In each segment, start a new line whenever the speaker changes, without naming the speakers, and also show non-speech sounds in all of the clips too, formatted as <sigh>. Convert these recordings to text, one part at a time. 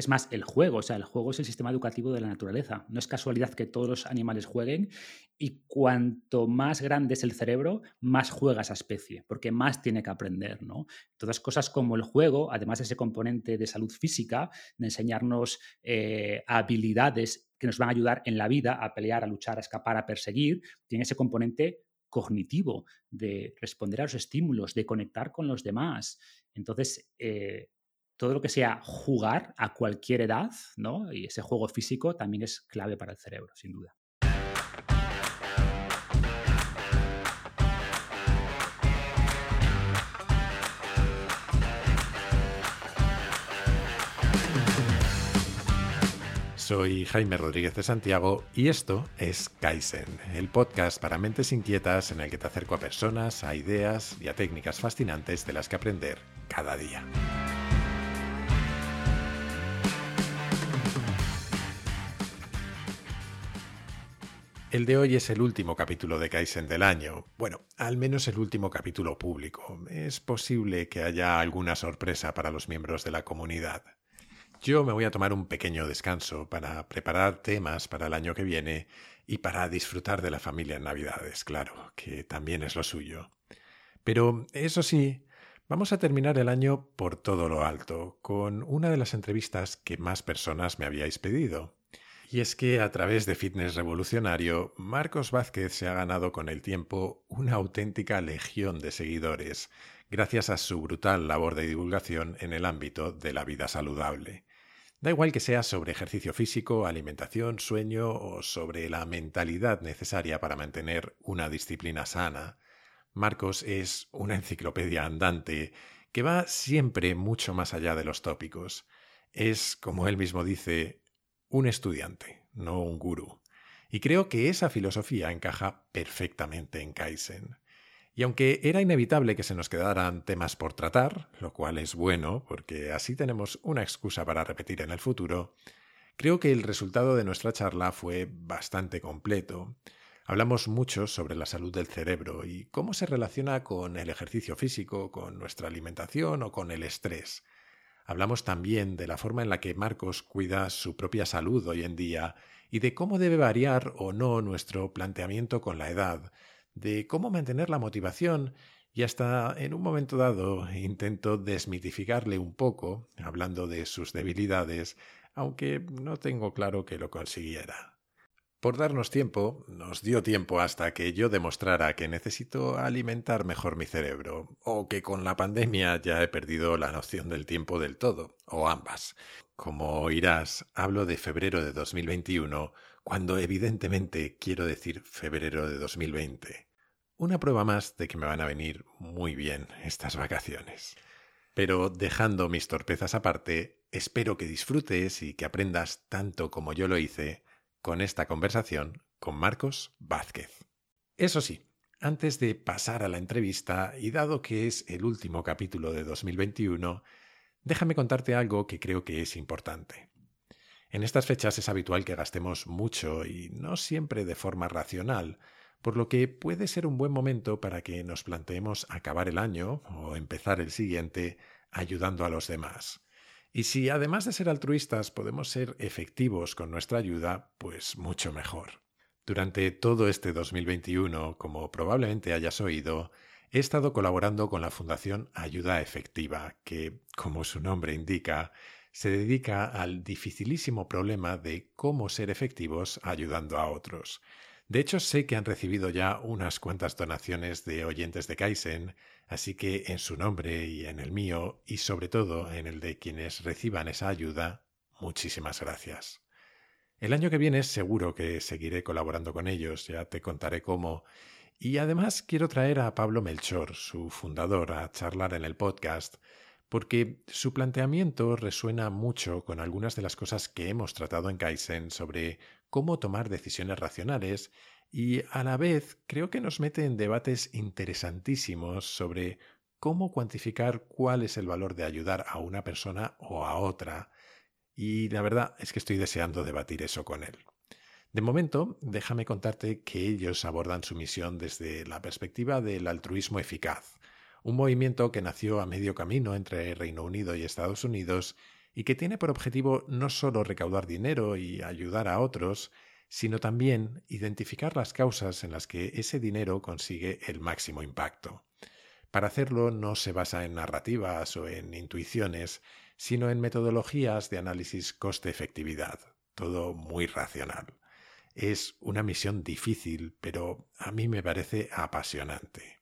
Es más, el juego, o sea, el juego es el sistema educativo de la naturaleza. No es casualidad que todos los animales jueguen y cuanto más grande es el cerebro, más juega esa especie, porque más tiene que aprender, ¿no? Todas cosas como el juego, además de ese componente de salud física, de enseñarnos eh, habilidades que nos van a ayudar en la vida a pelear, a luchar, a escapar, a perseguir, tiene ese componente cognitivo de responder a los estímulos, de conectar con los demás. Entonces, eh, todo lo que sea jugar a cualquier edad, ¿no? Y ese juego físico también es clave para el cerebro, sin duda.
Soy Jaime Rodríguez de Santiago y esto es Kaizen, el podcast para mentes inquietas en el que te acerco a personas, a ideas y a técnicas fascinantes de las que aprender cada día. El de hoy es el último capítulo de Kaizen del año. Bueno, al menos el último capítulo público. Es posible que haya alguna sorpresa para los miembros de la comunidad. Yo me voy a tomar un pequeño descanso para preparar temas para el año que viene y para disfrutar de la familia en Navidades, claro, que también es lo suyo. Pero, eso sí, vamos a terminar el año por todo lo alto, con una de las entrevistas que más personas me habíais pedido. Y es que a través de Fitness Revolucionario, Marcos Vázquez se ha ganado con el tiempo una auténtica legión de seguidores, gracias a su brutal labor de divulgación en el ámbito de la vida saludable. Da igual que sea sobre ejercicio físico, alimentación, sueño o sobre la mentalidad necesaria para mantener una disciplina sana. Marcos es una enciclopedia andante que va siempre mucho más allá de los tópicos. Es, como él mismo dice, un estudiante, no un gurú. Y creo que esa filosofía encaja perfectamente en Kaizen. Y aunque era inevitable que se nos quedaran temas por tratar, lo cual es bueno, porque así tenemos una excusa para repetir en el futuro, creo que el resultado de nuestra charla fue bastante completo. Hablamos mucho sobre la salud del cerebro y cómo se relaciona con el ejercicio físico, con nuestra alimentación o con el estrés. Hablamos también de la forma en la que Marcos cuida su propia salud hoy en día y de cómo debe variar o no nuestro planteamiento con la edad, de cómo mantener la motivación y hasta en un momento dado intento desmitificarle un poco, hablando de sus debilidades, aunque no tengo claro que lo consiguiera. Por darnos tiempo, nos dio tiempo hasta que yo demostrara que necesito alimentar mejor mi cerebro, o que con la pandemia ya he perdido la noción del tiempo del todo, o ambas. Como oirás, hablo de febrero de 2021, cuando evidentemente quiero decir febrero de 2020. Una prueba más de que me van a venir muy bien estas vacaciones. Pero dejando mis torpezas aparte, espero que disfrutes y que aprendas tanto como yo lo hice con esta conversación con Marcos Vázquez. Eso sí, antes de pasar a la entrevista, y dado que es el último capítulo de 2021, déjame contarte algo que creo que es importante. En estas fechas es habitual que gastemos mucho y no siempre de forma racional, por lo que puede ser un buen momento para que nos planteemos acabar el año o empezar el siguiente ayudando a los demás. Y si además de ser altruistas podemos ser efectivos con nuestra ayuda, pues mucho mejor. Durante todo este 2021, como probablemente hayas oído, he estado colaborando con la Fundación Ayuda Efectiva, que, como su nombre indica, se dedica al dificilísimo problema de cómo ser efectivos ayudando a otros. De hecho, sé que han recibido ya unas cuantas donaciones de oyentes de Kaizen, así que en su nombre y en el mío, y sobre todo en el de quienes reciban esa ayuda, muchísimas gracias. El año que viene seguro que seguiré colaborando con ellos, ya te contaré cómo. Y además quiero traer a Pablo Melchor, su fundador, a charlar en el podcast, porque su planteamiento resuena mucho con algunas de las cosas que hemos tratado en Kaizen sobre cómo tomar decisiones racionales y a la vez creo que nos mete en debates interesantísimos sobre cómo cuantificar cuál es el valor de ayudar a una persona o a otra. Y la verdad es que estoy deseando debatir eso con él. De momento, déjame contarte que ellos abordan su misión desde la perspectiva del altruismo eficaz, un movimiento que nació a medio camino entre Reino Unido y Estados Unidos y que tiene por objetivo no solo recaudar dinero y ayudar a otros, sino también identificar las causas en las que ese dinero consigue el máximo impacto. Para hacerlo no se basa en narrativas o en intuiciones, sino en metodologías de análisis coste-efectividad, todo muy racional. Es una misión difícil, pero a mí me parece apasionante.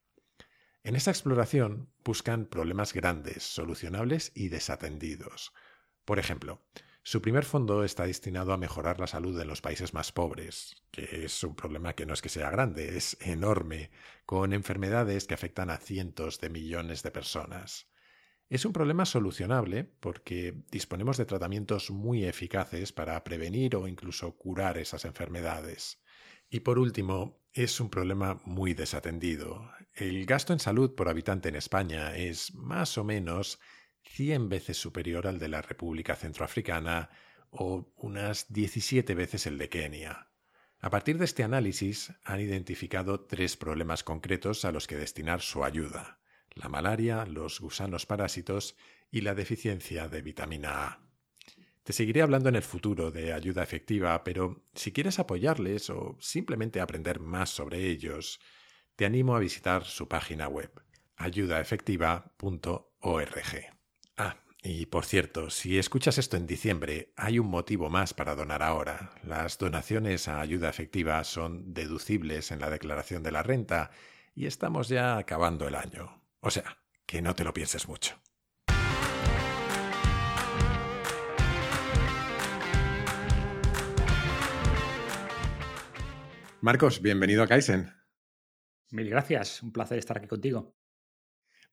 En esta exploración buscan problemas grandes, solucionables y desatendidos. Por ejemplo, su primer fondo está destinado a mejorar la salud en los países más pobres, que es un problema que no es que sea grande, es enorme, con enfermedades que afectan a cientos de millones de personas. Es un problema solucionable porque disponemos de tratamientos muy eficaces para prevenir o incluso curar esas enfermedades. Y por último, es un problema muy desatendido. El gasto en salud por habitante en España es más o menos 100 veces superior al de la República Centroafricana o unas 17 veces el de Kenia. A partir de este análisis han identificado tres problemas concretos a los que destinar su ayuda la malaria, los gusanos parásitos y la deficiencia de vitamina A. Te seguiré hablando en el futuro de ayuda efectiva, pero si quieres apoyarles o simplemente aprender más sobre ellos, te animo a visitar su página web ayudaefectiva.org. Y por cierto, si escuchas esto en diciembre, hay un motivo más para donar ahora. Las donaciones a ayuda efectiva son deducibles en la declaración de la renta y estamos ya acabando el año. O sea, que no te lo pienses mucho. Marcos, bienvenido a Kaizen.
Mil gracias, un placer estar aquí contigo.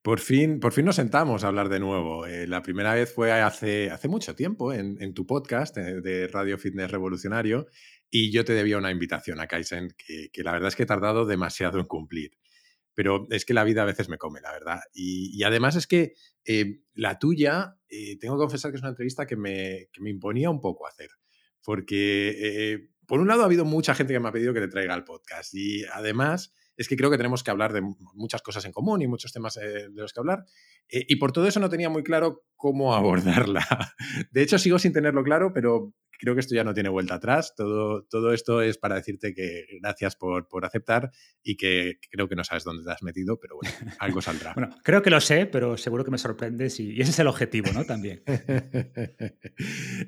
Por fin, por fin nos sentamos a hablar de nuevo. Eh, la primera vez fue hace, mucho tiempo en, tu podcast eh, de Radio Fitness Revolucionario y yo te debía una invitación a Kaizen que, la verdad es que he tardado demasiado en cumplir. Pero es que la vida a veces me come, la verdad. Y, además es que eh, la tuya, tengo que confesar que es una entrevista que me, que me imponía un poco hacer. Porque, por un lado, ha habido mucha gente que me ha pedido que te traiga el podcast. Y además es que creo que tenemos que hablar de muchas cosas en común y muchos temas eh, de los que hablar. Eh, y por todo eso no tenía muy claro cómo <laughs> abordarla. De hecho, sigo sin tenerlo claro, pero creo que esto ya no tiene vuelta atrás. Todo, todo esto es para decirte que gracias por, por, aceptar y que creo que no sabes dónde te has metido, pero bueno, algo saldrá.
bueno, creo que lo sé, pero seguro que me sorprendes y, ese es el objetivo, ¿no? También. <laughs>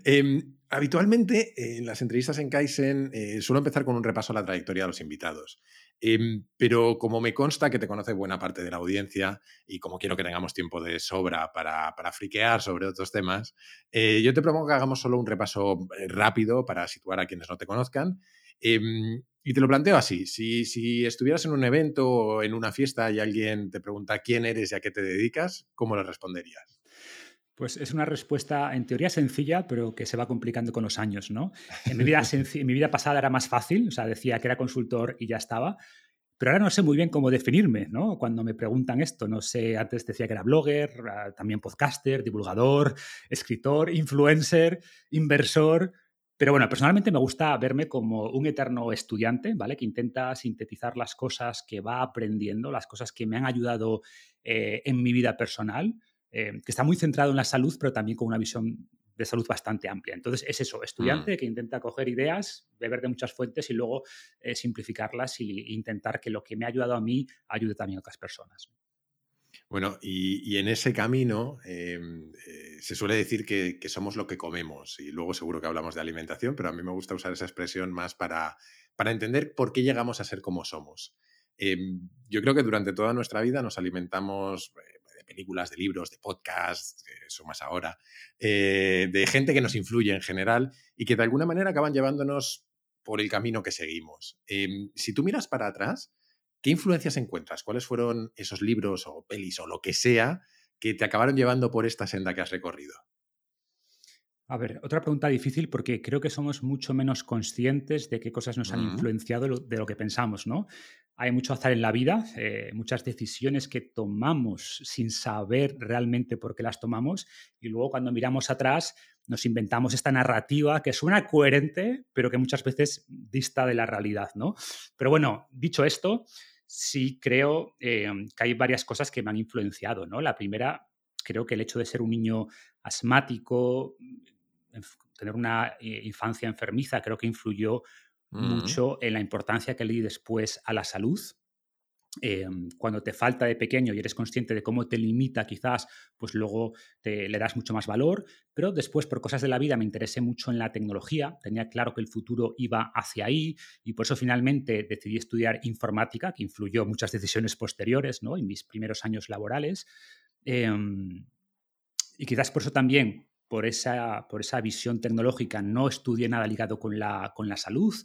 Em, habitualmente en las entrevistas en Kaizen eh, suelo empezar con un repaso a la trayectoria de los invitados. Em, pero como me consta que te conoce buena parte de la audiencia y como quiero que tengamos tiempo de sobra para, para friquear sobre otros temas, eh, yo te propongo que hagamos solo un repaso eh, rápido para situar a quienes no te conozcan. Em, y te lo planteo así, si, si, estuvieras en un evento o en una fiesta y alguien te pregunta quién eres y a qué te dedicas, ¿cómo le responderías?
Pues es una respuesta en teoría sencilla, pero que se va complicando con los años, ¿no? En mi vida, <laughs> en mi vida pasada era más fácil, o sea, decía que era consultor y ya estaba, pero ahora no sé muy bien cómo definirme, ¿no? Cuando me preguntan esto, no sé, antes decía que era blogger, ah, también podcaster, divulgador, escritor, influencer, inversor, pero bueno, personalmente me gusta verme como un eterno estudiante, ¿vale? Que intenta sintetizar las cosas que va aprendiendo, las cosas que me han ayudado eh, en mi vida personal, eh, que está muy centrado en la salud, pero también con una visión de salud bastante amplia. Entonces, es eso, estudiante mm. que intenta coger ideas, beber de muchas fuentes y luego eh, simplificarlas e intentar que lo que me ha ayudado a mí ayude también a otras personas.
Bueno, y, en ese camino em, eh, se suele decir que, somos lo que comemos y luego seguro que hablamos de alimentación, pero a mí me gusta usar esa expresión más para, para entender por qué llegamos a ser como somos. Em, yo creo que durante toda nuestra vida nos alimentamos películas, de libros, de podcasts, eso más ahora, eh, de gente que nos influye en general y que de alguna manera acaban llevándonos por el camino que seguimos. Em, si tú miras para atrás, ¿Qué influencias encuentras? ¿Cuáles fueron esos libros o pelis o lo que sea que te acabaron llevando por esta senda que has recorrido?
A ver, otra pregunta difícil porque creo que somos mucho menos conscientes de qué cosas nos han influenciado de lo que pensamos, ¿no? Hay mucho azar en la vida, eh, muchas decisiones que tomamos sin saber realmente por qué las tomamos y luego cuando miramos atrás nos inventamos esta narrativa que suena coherente, pero que muchas veces dista de la realidad, ¿no? Pero bueno, dicho esto, sí creo eh, que hay varias cosas que me han influenciado, ¿no? La primera, creo que el hecho de ser un niño asmático, tener una eh, infancia enfermiza, creo que influyó mucho en la importancia que le di después a la salud. Em, cuando te falta de pequeño y eres consciente de cómo te limita quizás, pues luego te, le das mucho más valor, pero después por cosas de la vida me interesé mucho en la tecnología, tenía claro que el futuro iba hacia ahí y por eso finalmente decidí estudiar informática, que influyó muchas decisiones posteriores ¿no? en mis primeros años laborales. Em, y quizás por eso también, por esa, por esa visión tecnológica, no estudié nada ligado con la, con la salud.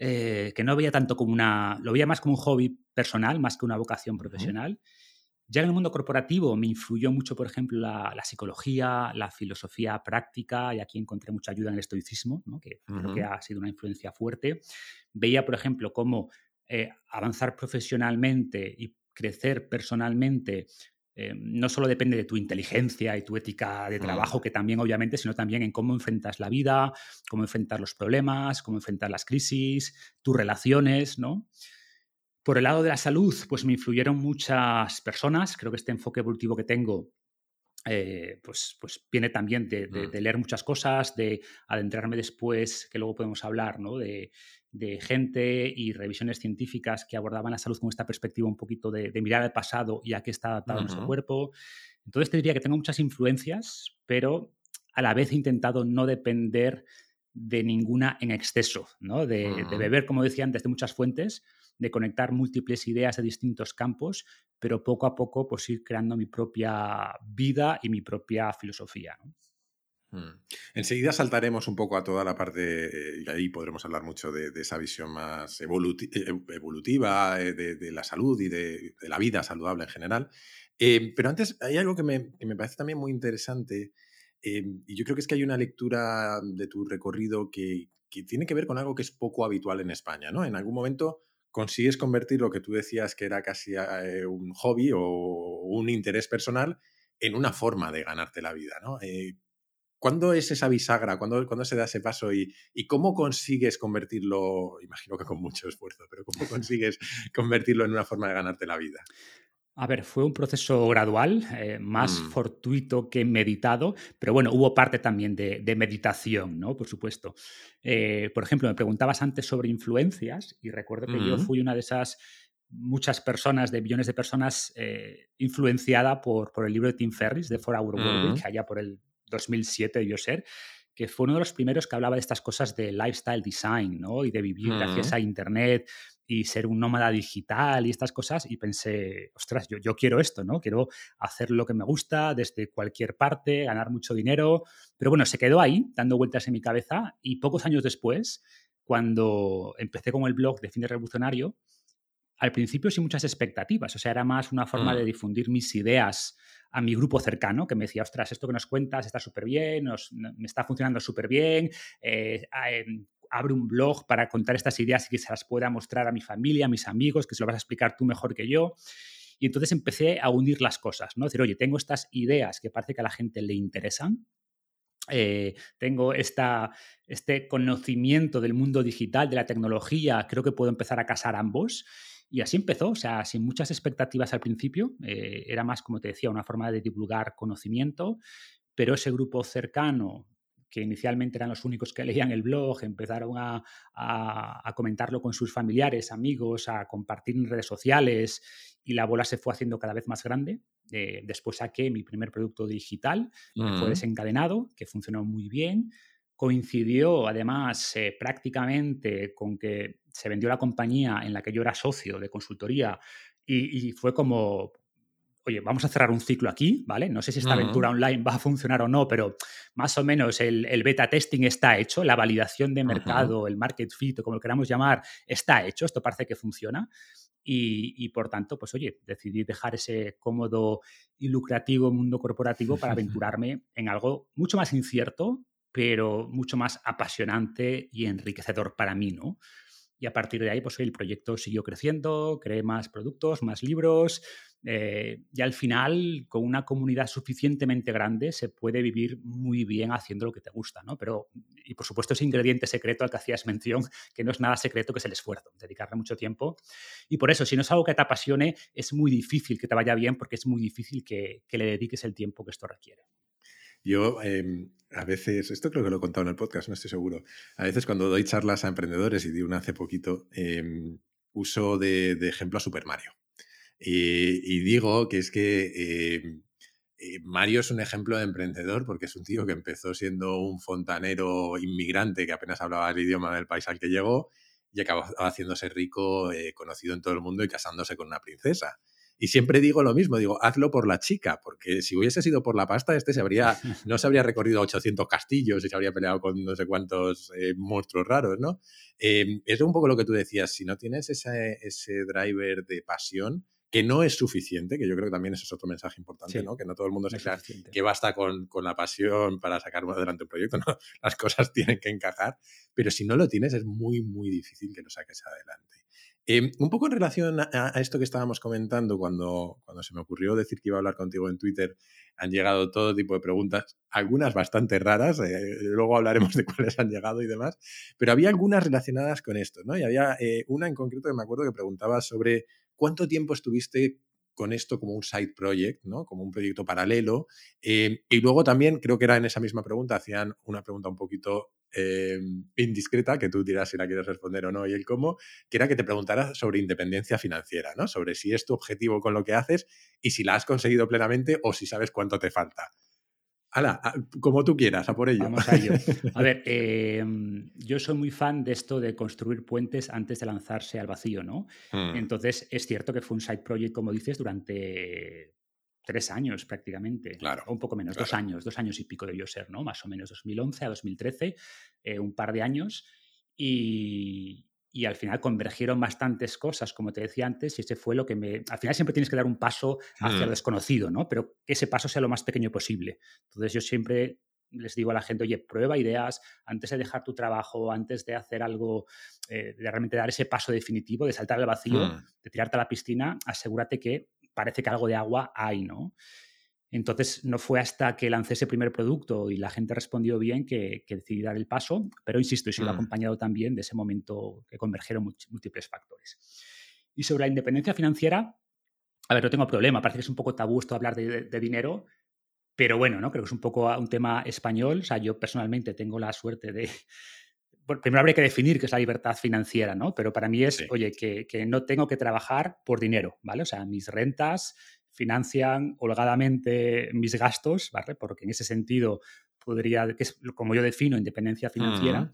Eh, que no veía tanto como una, lo veía más como un hobby personal, más que una vocación profesional. Ya en el mundo corporativo me influyó mucho, por ejemplo, la, psicología, la filosofía práctica, y aquí encontré mucha ayuda en el estoicismo, que creo que ha sido una influencia fuerte. Veía, por ejemplo, cómo eh, avanzar profesionalmente y crecer personalmente eh, no solo depende de tu inteligencia y tu ética de mm. trabajo, que también obviamente, sino también en cómo enfrentas la vida, cómo enfrentar los problemas, cómo enfrentar las crisis, tus relaciones, ¿no? Por el lado de la salud, pues me influyeron muchas personas. Creo que este enfoque evolutivo que tengo eh, pues, pues viene también mm. de, leer muchas cosas, de adentrarme después, que luego podemos hablar, ¿no? de, gente y revisiones científicas que abordaban la salud con esta perspectiva un poquito de, mirar al pasado y a qué está adaptado nuestro cuerpo. Entonces te diría que tengo muchas influencias, pero a la vez he intentado no depender de ninguna en exceso, ¿no? de, mm. beber, como decía antes, de muchas fuentes, de conectar múltiples ideas de distintos campos, pero poco a poco pues ir creando mi propia vida y mi propia filosofía.
Mm. Enseguida saltaremos un poco a toda la parte, eh, y ahí podremos hablar mucho de, esa visión más evolutiva eh, de, la salud y de, la vida saludable en general. Eh, pero antes hay algo que me, parece también muy interesante, y yo creo que es que hay una lectura de tu recorrido que, que, tiene que ver con algo que es poco habitual en España. ¿no? En algún momento consigues convertir lo que tú decías que era casi eh, un hobby o un interés personal en una forma de ganarte la vida, ¿no? Eh, ¿Cuándo es esa bisagra? ¿Cuándo, se da ese paso? Y, ¿Y, cómo consigues convertirlo, imagino que con mucho esfuerzo, pero cómo consigues convertirlo en una forma de ganarte la vida?
A ver, fue un proceso gradual, eh, más mm. fortuito que meditado, pero bueno, hubo parte también de, meditación, ¿no? Por supuesto. Eh, por ejemplo, me preguntabas antes sobre influencias y recuerdo que yo mm. fui una de esas muchas personas, de millones de personas, eh, influenciada por, por el libro de Tim Ferriss, de For Hour Work mm. allá por el 2007 debió ser, que fue uno de los primeros que hablaba de estas cosas de lifestyle design, ¿no? Y de vivir gracias a Internet, y ser un nómada digital y estas cosas y pensé, ostras, yo, yo quiero esto, ¿no? Quiero hacer lo que me gusta desde cualquier parte, ganar mucho dinero, pero bueno, se quedó ahí dando vueltas en mi cabeza y pocos años después, cuando empecé con el blog de Fin de Revolucionario, al principio sin muchas expectativas, o sea, era más una forma de mm. difundir mis ideas a mi grupo cercano, que me decía, ostras, esto que nos cuentas está súper bien, me está funcionando súper bien, eh, abre un blog para contar estas ideas y que se las pueda mostrar a mi familia, a mis amigos, que se lo vas a explicar tú mejor que yo. Y entonces empecé a unir las cosas, ¿no? Decir, oye, tengo estas ideas que parece que a la gente le interesan, eh, tengo esta, este conocimiento del mundo digital, de la tecnología, creo que puedo empezar a casar ambos. Y así empezó, o sea, sin muchas expectativas al principio, eh, era más, como te decía, una forma de divulgar conocimiento, pero ese grupo cercano que inicialmente eran los únicos que leían el blog, empezaron a, comentarlo con sus familiares, amigos, a compartir en redes sociales y la bola se fue haciendo cada vez más grande. Eh, después saqué mi primer producto digital, que fue desencadenado, que funcionó muy bien. Coincidió además eh, prácticamente con que se vendió la compañía en la que yo era socio de consultoría y, y fue como, oye, vamos a cerrar un ciclo aquí, ¿vale? No sé si esta aventura online va a funcionar o no, pero más o menos el, beta testing está hecho, la validación de mercado, el market fit, o como lo queramos llamar, está hecho, esto parece que funciona. Y, por tanto, pues oye, decidí dejar ese cómodo y lucrativo mundo corporativo para <laughs> aventurarme en algo mucho más incierto, pero mucho más apasionante y enriquecedor para mí, ¿no? Y a partir de ahí, pues el proyecto siguió creciendo, creé más productos, más libros, eh, y al final, con una comunidad suficientemente grande, se puede vivir muy bien haciendo lo que te gusta, ¿no? Pero, y por supuesto, ese ingrediente secreto al que hacías mención, que no es nada secreto, que es el esfuerzo, dedicarle mucho tiempo. Y por eso, si no es algo que te apasione, es muy difícil que te vaya bien, porque es muy difícil que, le dediques el tiempo que esto requiere.
Yo em, a veces, esto creo que lo he contado en el podcast, no estoy seguro, a veces cuando doy charlas a emprendedores, y di una hace poquito, em, uso de, ejemplo a Super Mario. Y, digo que es que eh, eh, Mario es un ejemplo de emprendedor porque es un tío que empezó siendo un fontanero inmigrante que apenas hablaba el idioma del país al que llegó y acabó haciéndose rico, eh, conocido en todo el mundo y casándose con una princesa. Y siempre digo lo mismo, digo, hazlo por la chica, porque si hubiese sido por la pasta, este se habría, no se habría recorrido 800 castillos y se habría peleado con no sé cuántos monstruos raros, ¿no? es un poco lo que tú decías, si no tienes ese, ese driver de pasión, que no es suficiente, que yo creo que también ese es otro mensaje importante, ¿no? Que no todo el mundo se crea que basta con, con, la pasión para sacar adelante un proyecto, <laughs> ¿no? Las cosas tienen que encajar, pero si no lo tienes es muy, muy difícil que lo saques adelante. Em, un poco en relación a, esto que estábamos comentando cuando, cuando se me ocurrió decir que iba a hablar contigo en Twitter, han llegado todo tipo de preguntas, algunas bastante raras, eh, luego hablaremos de <laughs> cuáles han llegado y demás, pero había algunas relacionadas con esto, ¿no? Y había eh, una en concreto que me acuerdo que preguntaba sobre ¿cuánto tiempo estuviste con esto como un side project, ¿no? como un proyecto paralelo? Eh, y luego también, creo que era en esa misma pregunta, hacían una pregunta un poquito eh, indiscreta, que tú dirás si la quieres responder o no y el cómo, que era que te preguntara sobre independencia financiera, ¿no? sobre si es tu objetivo con lo que haces y si la has conseguido plenamente o si sabes cuánto te falta. Hala, como tú quieras, a por ello.
Vamos a ello. <laughs> A ver, em, yo soy muy fan de esto de construir puentes antes de lanzarse al vacío, ¿no? Hmm. Entonces, es cierto que fue un side project, como dices, durante tres años prácticamente.
Claro.
O un poco menos, dos años, dos años y pico debió ser, ¿no? Más o menos, 2011 a 2013, eh, un par de años. Y, y al final convergieron bastantes cosas, como te decía antes, y ese fue lo que me... Al final siempre tienes que dar un paso hacia lo mm. desconocido, ¿no? Pero que ese paso sea lo más pequeño posible. Entonces yo siempre les digo a la gente, oye, prueba ideas antes de dejar tu trabajo, antes de hacer algo, eh, de realmente dar ese paso definitivo, de saltar al vacío, mm. de tirarte a la piscina, asegúrate que parece que algo de agua hay, ¿no? Entonces, no fue hasta que lancé ese primer producto y la gente respondió bien que, decidí dar el paso, pero insisto, he sido mm. acompañado también de ese momento que convergieron múltiples factores. Y sobre la independencia financiera, a ver, no tengo problema, parece que es un poco tabú esto hablar de, dinero, pero bueno, ¿no? Creo que es un poco un tema español. O sea, yo personalmente tengo la suerte de. <laughs> primero habría que definir qué es la libertad financiera, ¿no? Pero para mí es, oye, que, que, no tengo que trabajar por dinero, ¿vale? O sea, mis rentas, financian holgadamente mis gastos, ¿vale? Porque en ese sentido podría, que es como yo defino, independencia financiera.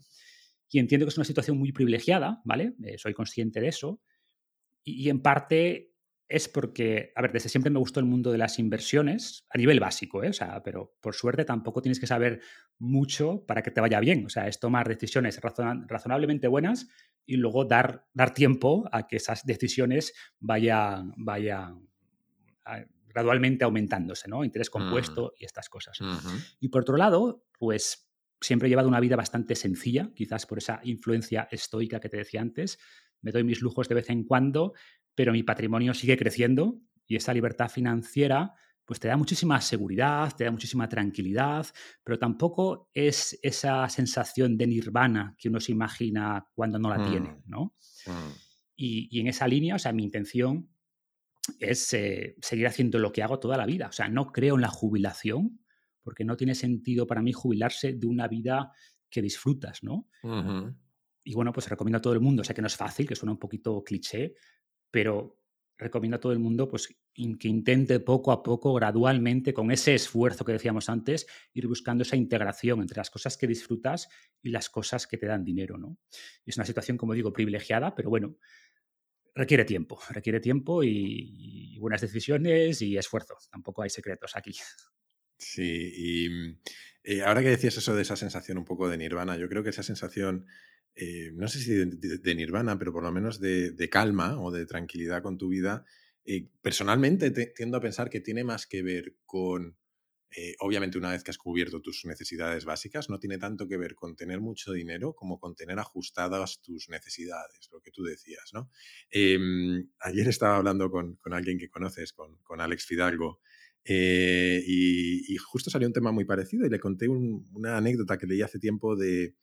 Y entiendo que es una situación muy privilegiada, ¿vale? Eh, soy consciente de eso. Y, en parte es porque, a ver, desde siempre me gustó el mundo de las inversiones, a nivel básico, ¿eh? O sea, pero por suerte tampoco tienes que saber mucho para que te vaya bien. O sea, es tomar decisiones razonablemente buenas y luego dar, dar tiempo a que esas decisiones vayan, vayan gradualmente aumentándose, ¿no? Interés compuesto mm. y estas cosas. Y por otro lado, pues siempre he llevado una vida bastante sencilla, quizás por esa influencia estoica que te decía antes. Me doy mis lujos de vez en cuando, pero mi patrimonio sigue creciendo y esa libertad financiera pues te da muchísima seguridad, te da muchísima tranquilidad, pero tampoco es esa sensación de nirvana que uno se imagina cuando no la tiene, mm. ¿no? Mm. Y, y, en esa línea, o sea, mi intención es eh, seguir haciendo lo que hago toda la vida. O sea, no creo en la jubilación, porque no tiene sentido para mí jubilarse de una vida que disfrutas, ¿no? Y bueno, pues recomiendo a todo el mundo, sé que no es fácil, que suena un poquito cliché, pero recomiendo a todo el mundo pues, que intente poco a poco, gradualmente, con ese esfuerzo que decíamos antes, ir buscando esa integración entre las cosas que disfrutas y las cosas que te dan dinero, ¿no? Es una situación, como digo, privilegiada, pero bueno, requiere tiempo, requiere tiempo y, buenas decisiones y esfuerzo. Tampoco hay secretos aquí.
Sí, y eh, ahora que decías eso de esa sensación un poco de nirvana, yo creo que esa sensación, eh, no sé si de, nirvana, pero por lo menos de, calma o de tranquilidad con tu vida, eh, personalmente tiendo a pensar que tiene más que ver con eh, obviamente una vez que has cubierto tus necesidades básicas, no tiene tanto que ver con tener mucho dinero como con tener ajustadas tus necesidades, lo que tú decías, ¿no? Em, ayer estaba hablando con, alguien que conoces, con, Alex Fidalgo, eh, y, justo salió un tema muy parecido y le conté una anécdota que leí hace tiempo de,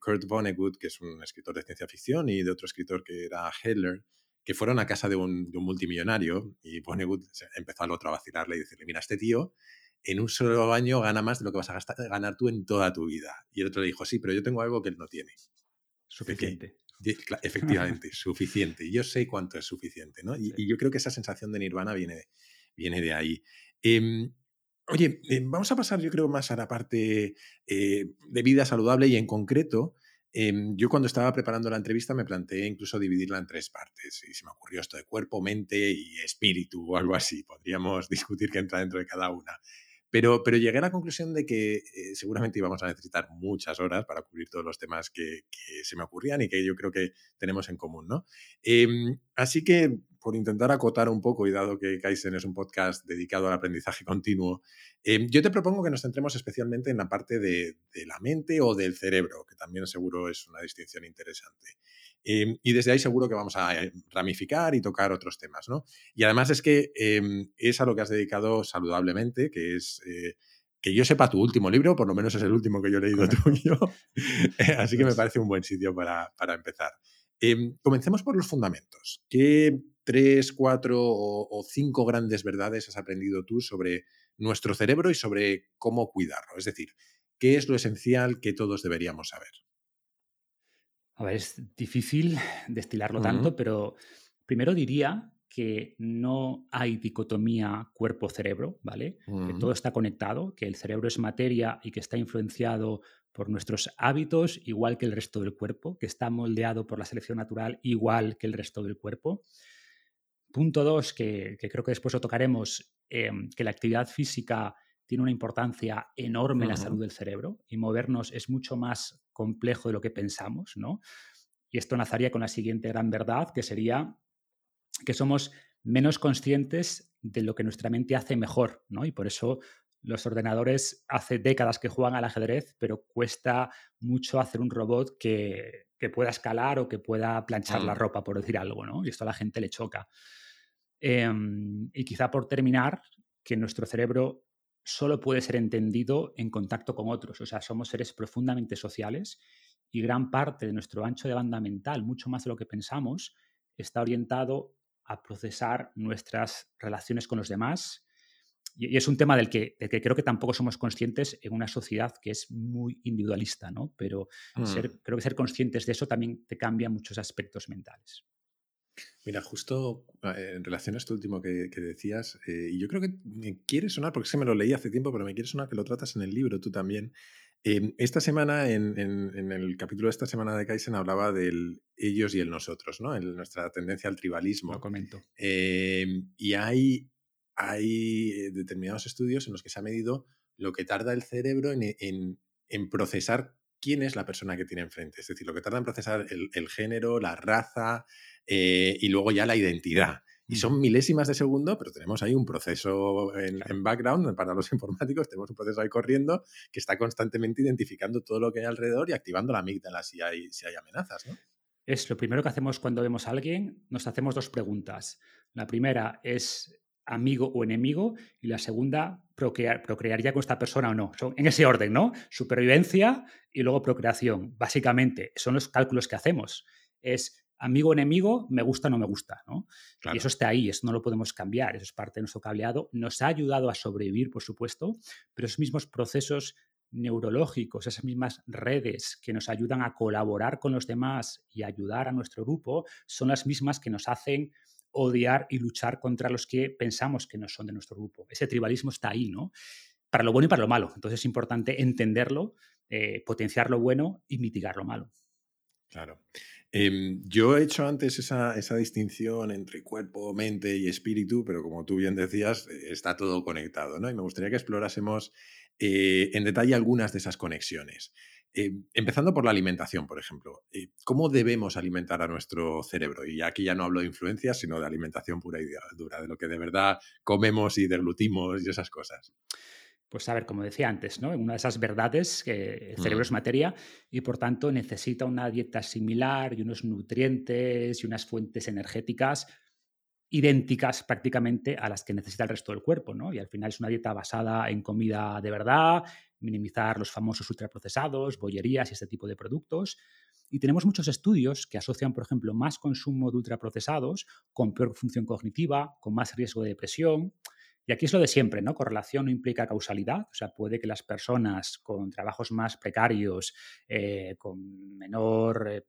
Kurt Vonnegut, que es un escritor de ciencia ficción, y de otro escritor que era Heller, que fueron a casa de un, multimillonario y Vonnegut empezó al otro a vacilarle y decirle, mira, este tío en un solo año gana más de lo que vas a gastar, ganar tú en toda tu vida. Y el otro le dijo, sí, pero yo tengo algo que él no tiene.
Suficiente.
efectivamente, suficiente. Yo sé cuánto es suficiente, ¿no? Y, yo creo que esa sensación de nirvana viene, viene de ahí. Em, oye, em, vamos a pasar, yo creo, más a la parte eh, de vida saludable y en concreto, em, yo cuando estaba preparando la entrevista me planteé incluso dividirla en tres partes y se me ocurrió esto de cuerpo, mente y espíritu o algo así. Podríamos <laughs> discutir qué entra dentro de cada una. Pero, llegué a la conclusión de que eh, seguramente íbamos a necesitar muchas horas para cubrir todos los temas que, se me ocurrían y que yo creo que tenemos en común, ¿no? Em, así que, por intentar acotar un poco, y dado que Kaizen es un podcast dedicado al aprendizaje continuo, em, yo te propongo que nos centremos especialmente en la parte de la mente o del cerebro, que también seguro es una distinción interesante. Em, y desde ahí seguro que vamos a eh, ramificar y tocar otros temas, ¿no? Y además es que em, es a lo que has dedicado saludablemente, que es... Eh, que yo sepa tu último libro, por lo menos es el último que yo he leído tuyo, <laughs> así que me parece un buen sitio para, empezar. Em, comencemos por los fundamentos. ¿Qué tres, cuatro o, cinco grandes verdades has aprendido tú sobre nuestro cerebro y sobre cómo cuidarlo? Es decir, ¿qué es lo esencial que todos deberíamos saber?
A ver, es difícil destilarlo tanto, pero primero diría que no hay dicotomía cuerpo-cerebro, ¿vale? Que todo está conectado, que el cerebro es materia y que está influenciado por nuestros hábitos, igual que el resto del cuerpo, que está moldeado por la selección natural, igual que el resto del cuerpo. Punto dos, que, creo que después lo tocaremos, em, que la actividad física tiene una importancia enorme en la salud del cerebro y movernos es mucho más complejo de lo que pensamos, ¿no? Y esto nazaría con la siguiente gran verdad, que sería que somos menos conscientes de lo que nuestra mente hace mejor, ¿no? Y por eso los ordenadores hace décadas que juegan al ajedrez, pero cuesta mucho hacer un robot que, pueda escalar o que pueda planchar la mm. ropa, por decir algo, ¿no? Y esto a la gente le choca. Em, y quizá por terminar, que nuestro cerebro solo puede ser entendido en contacto con otros. O sea, somos seres profundamente sociales y gran parte de nuestro ancho de banda mental, mucho más de lo que pensamos, está orientado a procesar nuestras relaciones con los demás. Y, es un tema del que, creo que tampoco somos conscientes en una sociedad que es muy individualista, ¿no? Pero mm. creo que ser conscientes de eso también te cambia muchos aspectos mentales.
Mira, justo ah, en relación a esto último que, decías, eh, y yo creo que me quiere sonar, porque es que me lo leí hace tiempo, pero me quiere sonar que lo tratas en el libro tú también. Em, esta semana, en, el capítulo de esta semana de Kaizen, hablaba del ellos y el nosotros, ¿no? nuestra tendencia al tribalismo.
Lo comento.
Em, y hay, hay eh, determinados estudios en los que se ha medido lo que tarda el cerebro en, en procesar quién es la persona que tiene enfrente. Es decir, lo que tarda en procesar el, género, la raza eh, y luego ya la identidad. Y mm. son milésimas de segundo, pero tenemos ahí un proceso en, background para los <laughs> informáticos, tenemos un proceso ahí corriendo que está constantemente identificando todo lo que hay alrededor y activando la amígdala si hay, si hay amenazas. ¿no?
Es lo primero que hacemos cuando vemos a alguien, nos hacemos dos preguntas. La primera es amigo o enemigo, y la segunda, procrear, procrearía con esta persona o no. Son en ese orden, ¿no? Supervivencia y luego procreación. Básicamente, son los cálculos que hacemos. Es amigo o enemigo, me gusta o no me gusta, ¿no? Y eso está ahí, eso no lo podemos cambiar, eso es parte de nuestro cableado. Nos ha ayudado a sobrevivir, por supuesto, pero esos mismos procesos neurológicos, esas mismas redes que nos ayudan a colaborar con los demás y ayudar a nuestro grupo, son las mismas que nos hacen odiar y luchar contra los que pensamos que no son de nuestro grupo. Ese tribalismo está ahí, ¿no? Para lo bueno y para lo malo. Entonces es importante entenderlo, eh, potenciar lo bueno y mitigar lo malo.
Claro. Em, yo he hecho antes esa, distinción entre cuerpo, mente y espíritu, pero como tú bien decías, eh, está todo conectado, ¿no? Y me gustaría que explorásemos eh, en detalle algunas de esas conexiones. Eh, empezando por la alimentación, por ejemplo. Eh, ¿Cómo debemos alimentar a nuestro cerebro? Y aquí ya no hablo de influencias, sino de alimentación pura y dura, de lo que de verdad comemos y deglutimos y esas cosas.
Pues a ver, como decía antes, ¿no? Una de esas verdades que el cerebro es
Mm.
materia y por tanto necesita una dieta similar y unos nutrientes y unas fuentes energéticas idénticas prácticamente a las que necesita el resto del cuerpo, ¿no? Y al final es una dieta basada en comida de verdad, minimizar los famosos ultraprocesados, bollerías y este tipo de productos. Y tenemos muchos estudios que asocian, por ejemplo, más consumo de ultraprocesados con peor función cognitiva, con más riesgo de depresión. Y aquí es lo de siempre, ¿no? Correlación no implica causalidad. O sea, puede que las personas con trabajos más precarios, eh, con menor, eh,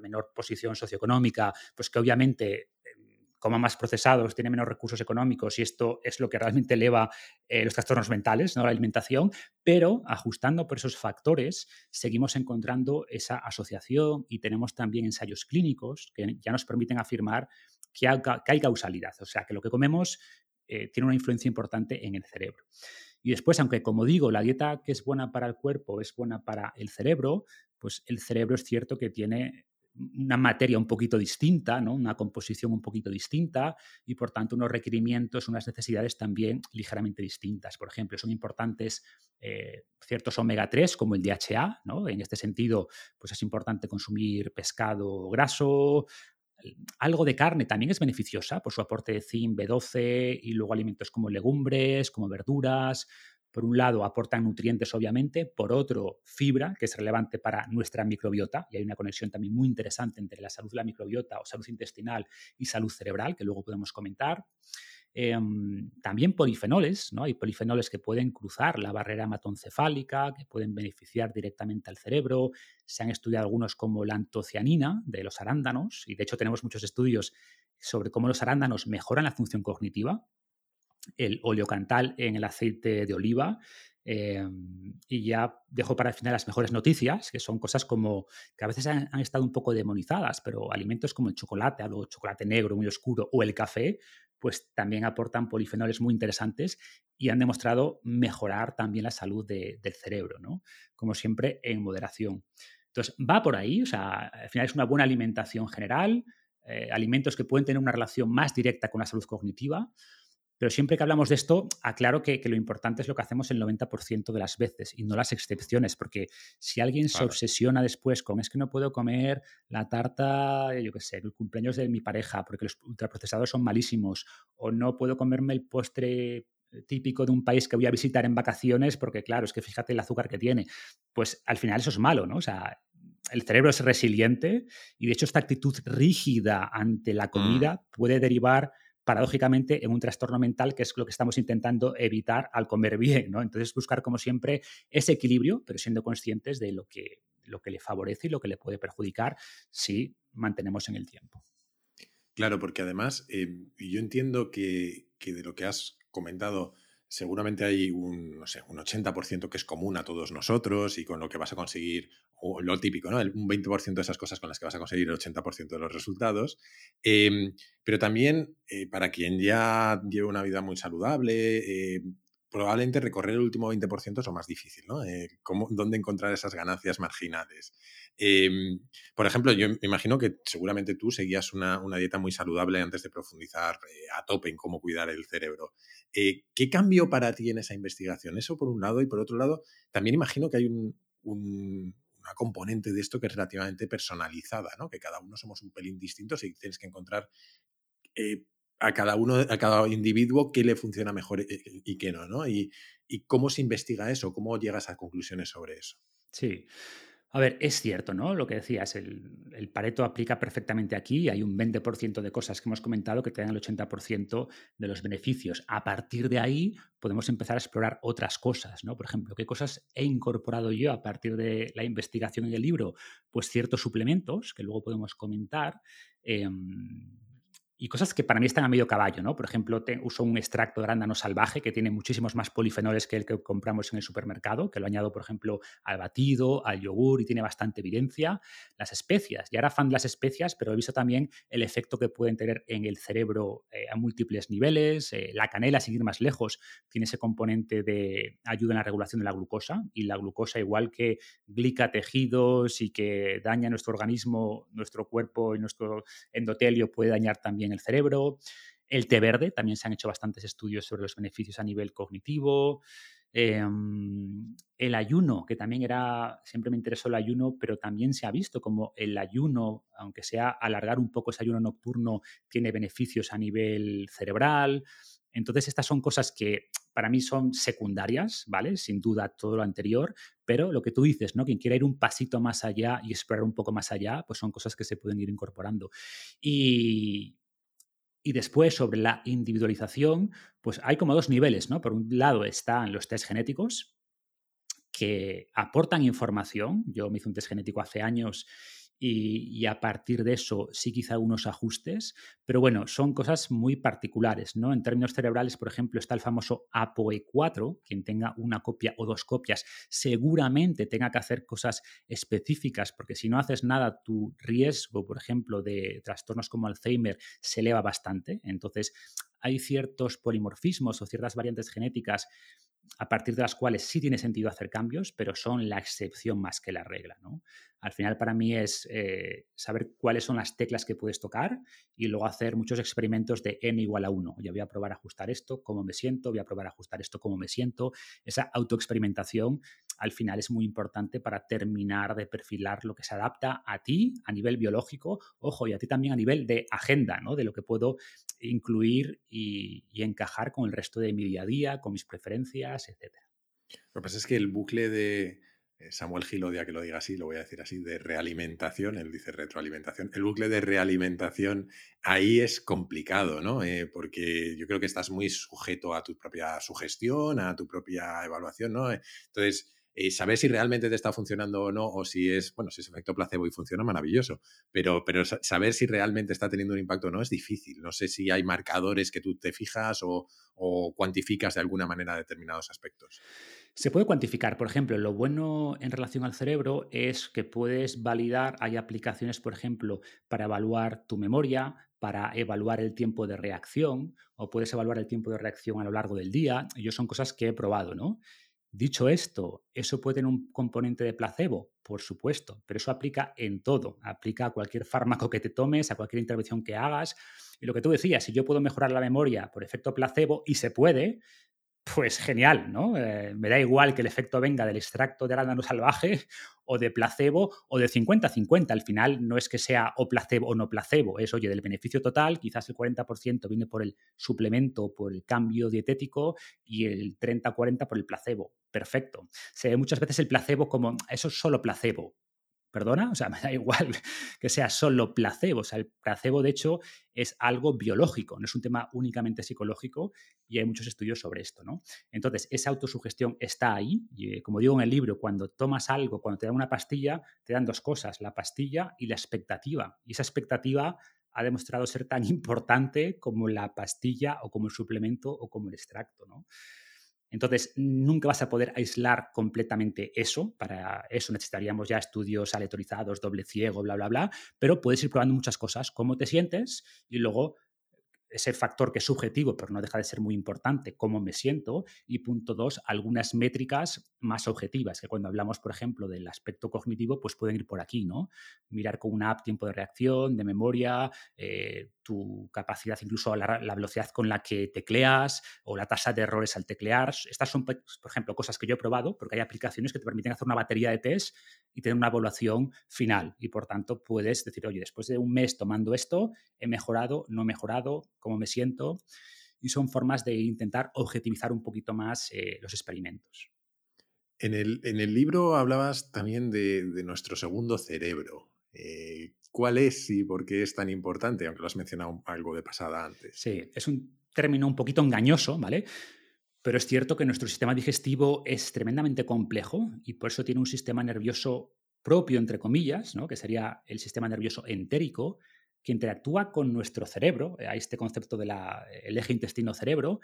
menor posición socioeconómica, pues que obviamente coman más procesados, tienen menos recursos económicos y esto es lo que realmente eleva eh, los trastornos mentales, ¿no? la alimentación, pero ajustando por esos factores seguimos encontrando esa asociación y tenemos también ensayos clínicos que ya nos permiten afirmar que hay, que hay causalidad, o sea, que lo que comemos eh, tiene una influencia importante en el cerebro. Y después, aunque como digo, la dieta que es buena para el cuerpo es buena para el cerebro, pues el cerebro es cierto que tiene una materia un poquito distinta, ¿no? una composición un poquito distinta y por tanto unos requerimientos, unas necesidades también ligeramente distintas. Por ejemplo, son importantes eh, ciertos omega 3 como el DHA, ¿no? en este sentido pues es importante consumir pescado graso, algo de carne también es beneficiosa por su aporte de zinc, B12 y luego alimentos como legumbres, como verduras, por un lado, aportan nutrientes, obviamente, por otro, fibra, que es relevante para nuestra microbiota, y hay una conexión también muy interesante entre la salud de la microbiota o salud intestinal y salud cerebral, que luego podemos comentar. Eh, también polifenoles, ¿no? Hay polifenoles que pueden cruzar la barrera hematoencefálica, que pueden beneficiar directamente al cerebro. Se han estudiado algunos como la antocianina de los arándanos, y de hecho tenemos muchos estudios sobre cómo los arándanos mejoran la función cognitiva, el oleocantal en el aceite de oliva. Eh, y ya dejo para el final las mejores noticias, que son cosas como que a veces han, estado un poco demonizadas, pero alimentos como el chocolate, algo chocolate negro muy oscuro o el café, pues también aportan polifenoles muy interesantes y han demostrado mejorar también la salud de, del cerebro, ¿no? Como siempre, en moderación. Entonces, va por ahí, o sea, al final es una buena alimentación general, eh, alimentos que pueden tener una relación más directa con la salud cognitiva, pero siempre que hablamos de esto, aclaro que, que, lo importante es lo que hacemos el 90% de las veces y no las excepciones, porque si alguien claro. se obsesiona después con es que no puedo comer la tarta, yo qué sé, el cumpleaños de mi pareja, porque los ultraprocesados son malísimos, o no puedo comerme el postre típico de un país que voy a visitar en vacaciones, porque claro, es que fíjate el azúcar que tiene, pues al final eso es malo, ¿no? O sea, el cerebro es resiliente y de hecho esta actitud rígida ante la comida mm. puede derivar paradójicamente en un trastorno mental, que es lo que estamos intentando evitar al comer bien, ¿no? Entonces, buscar, como siempre, ese equilibrio, pero siendo conscientes de lo que, lo que le favorece y lo que le puede perjudicar si mantenemos en el tiempo.
Claro, porque además, eh, yo entiendo que, que, de lo que has comentado, seguramente hay un, un 80% que es común a todos nosotros y con lo que vas a conseguir, lo típico, ¿no? un 20% de esas cosas con las que vas a conseguir el 80% de los resultados. Eh, pero también eh, para quien ya lleva una vida muy saludable, eh, probablemente recorrer el último 20% es lo más difícil, ¿no? Eh, ¿cómo, ¿Dónde encontrar esas ganancias marginales? Eh, por ejemplo, yo me imagino que seguramente tú seguías una, una dieta muy saludable antes de profundizar a tope en cómo cuidar el cerebro. Eh, ¿Qué cambió para ti en esa investigación? Eso por un lado y por otro lado, también imagino que hay un, un una componente de esto que es relativamente personalizada, ¿no? Que cada uno somos un pelín distintos y tienes que encontrar eh, a cada uno, a cada individuo qué le funciona mejor y, y qué no, ¿no? Y, y, cómo se investiga eso, cómo llegas a conclusiones sobre eso.
Sí. A ver, es cierto, ¿no? Lo que decías, el, el Pareto aplica perfectamente aquí. Hay un 20% de cosas que hemos comentado que te dan el 80% de los beneficios. A partir de ahí podemos empezar a explorar otras cosas, ¿no? Por ejemplo, ¿qué cosas he incorporado yo a partir de la investigación en el libro? Pues ciertos suplementos que luego podemos comentar. Eh, y cosas que para mí están a medio caballo, ¿no? Por ejemplo, uso un extracto de arándano salvaje que tiene muchísimos más polifenoles que el que compramos en el supermercado, que lo añado, por ejemplo, al batido, al yogur y tiene bastante evidencia. Las especias, ya era fan de las especias, pero he visto también el efecto que pueden tener en el cerebro eh, a múltiples niveles. Eh, la canela, sin ir más lejos, tiene ese componente de ayuda en la regulación de la glucosa y la glucosa, igual que glica tejidos y que daña nuestro organismo, nuestro cuerpo y nuestro endotelio, puede dañar también el cerebro. El té verde, también se han hecho bastantes estudios sobre los beneficios a nivel cognitivo. Em, el ayuno, que también era, siempre me interesó el ayuno, pero también se ha visto como el ayuno, aunque sea alargar un poco ese ayuno nocturno, tiene beneficios a nivel cerebral. Entonces, estas son cosas que para mí son secundarias, ¿vale? Sin duda todo lo anterior, pero lo que tú dices, ¿no? Quien quiera ir un pasito más allá y explorar un poco más allá, pues son cosas que se pueden ir incorporando. Y, y después, sobre la individualización, pues hay como dos niveles, ¿no? Por un lado están los test genéticos, que aportan información. Yo me hice un test genético hace años y, a partir de eso sí quizá unos ajustes, pero bueno, son cosas muy particulares, ¿no? En términos cerebrales, por ejemplo, está el famoso APOE4, quien tenga una copia o dos copias seguramente tenga que hacer cosas específicas, porque si no haces nada, tu riesgo, por ejemplo, de trastornos como Alzheimer se eleva bastante, entonces hay ciertos polimorfismos o ciertas variantes genéticas a partir de las cuales sí tiene sentido hacer cambios, pero son la excepción más que la regla. ¿no? Al final para mí es eh, saber cuáles son las teclas que puedes tocar y luego hacer muchos experimentos de n igual a 1. Ya voy a probar a ajustar esto, cómo me siento, voy a probar a ajustar esto, cómo me siento. Esa autoexperimentación al final es muy importante para terminar de perfilar lo que se adapta a ti a nivel biológico, ojo, y a ti también a nivel de agenda, ¿no? de lo que puedo incluir y, encajar con el resto de mi día a día, con mis preferencias, etc.
Lo que pasa es que el bucle de eh, Samuel Gil odia que lo diga así, lo voy a decir así, de realimentación, él dice retroalimentación. El bucle de realimentación ahí es complicado, ¿no? Eh, porque yo creo que estás muy sujeto a tu propia sugestión, a tu propia evaluación, ¿no? Entonces, eh, saber si realmente te está funcionando o no, o si es, bueno, si es efecto placebo y funciona, maravilloso, pero, pero saber si realmente está teniendo un impacto o no es difícil. No sé si hay marcadores que tú te fijas o, o cuantificas de alguna manera determinados aspectos.
Se puede cuantificar, por ejemplo, lo bueno en relación al cerebro es que puedes validar, hay aplicaciones, por ejemplo, para evaluar tu memoria, para evaluar el tiempo de reacción, o puedes evaluar el tiempo de reacción a lo largo del día. Ellos son cosas que he probado, ¿no? Dicho esto, ¿eso puede tener un componente de placebo? Por supuesto, pero eso aplica en todo. Aplica a cualquier fármaco que te tomes, a cualquier intervención que hagas. Y lo que tú decías, si yo puedo mejorar la memoria por efecto placebo, y se puede, pues genial, ¿no? Eh, me da igual que el efecto venga del extracto de arándano salvaje <laughs> o de placebo o de 50-50. Al final no es que sea o placebo o no placebo, es, oye, del beneficio total, quizás el 40% viene por el suplemento, por el cambio dietético y el 30-40% por el placebo. Perfecto. Se ve muchas veces el placebo como, eso es solo placebo. ¿Perdona? O sea, <laughs> me da igual que sea solo placebo. O sea, el placebo, de hecho, es algo biológico, no es un tema únicamente psicológico y hay muchos estudios sobre esto, ¿no? Entonces, esa autosugestión está ahí y, eh, como digo en el libro, cuando tomas algo, cuando te dan una pastilla, te dan dos cosas, la pastilla y la expectativa. Y esa expectativa ha demostrado ser tan <laughs> importante como la pastilla o como el suplemento o como el extracto, ¿no? Entonces, nunca vas a poder aislar completamente eso. Para eso necesitaríamos ya estudios aleatorizados, doble ciego, bla, bla, bla. Pero puedes ir probando muchas cosas, cómo te sientes y luego ese factor que es subjetivo, pero no deja de ser muy importante, cómo me siento. Y punto dos, algunas métricas más objetivas, que cuando hablamos, por ejemplo, del aspecto cognitivo, pues pueden ir por aquí, ¿no? Mirar con una app tiempo de reacción, de memoria, eh, tu capacidad, incluso la, la, velocidad con la que tecleas o la tasa de errores al teclear. Estas son, por ejemplo, cosas que yo he probado, porque hay aplicaciones que te permiten hacer una batería de test y tener una evaluación final. Y por tanto, puedes decir, oye, después de un mes tomando esto, he mejorado, no he mejorado, cómo me siento. Y son formas de intentar objetivizar un poquito más eh, los experimentos.
En el, en el, libro hablabas también de, de nuestro segundo cerebro. Eh, ¿Cuál es y por qué es tan importante? Aunque lo has mencionado algo de pasada antes.
Sí, es un término un poquito engañoso, ¿vale? Pero es cierto que nuestro sistema digestivo es tremendamente complejo y por eso tiene un sistema nervioso propio, entre comillas, ¿no? que sería el sistema nervioso entérico, que interactúa con nuestro cerebro, a este concepto del eje intestino-cerebro,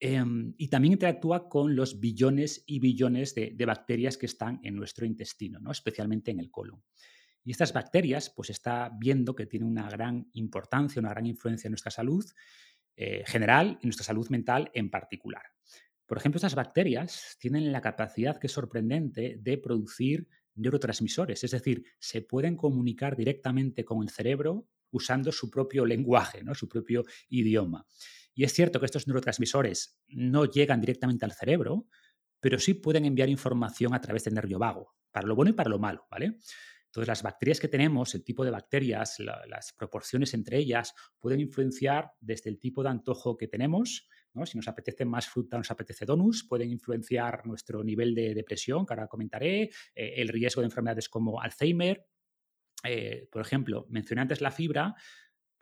em, y también interactúa con los billones y billones de, bacterias que están en nuestro intestino, ¿no? especialmente en el colon. Y estas bacterias, pues está viendo que tienen una gran importancia, una gran influencia en nuestra salud eh, general y nuestra salud mental en particular. Por ejemplo, estas bacterias tienen la capacidad que es sorprendente de producir neurotransmisores, es decir, se pueden comunicar directamente con el cerebro usando su propio <laughs> lenguaje, ¿no? su propio idioma. Y es cierto que estos neurotransmisores no llegan directamente al cerebro, pero sí pueden enviar información a través del nervio vago, para lo bueno y para lo malo, ¿vale? Entonces, las bacterias que tenemos, el tipo de bacterias, las proporciones entre ellas, pueden influenciar desde el tipo de antojo que tenemos, si nos apetece más fruta, nos apetece donuts, pueden influenciar nuestro nivel de depresión, que ahora comentaré, eh, el riesgo de enfermedades como Alzheimer. Eh, por ejemplo, mencioné antes la fibra,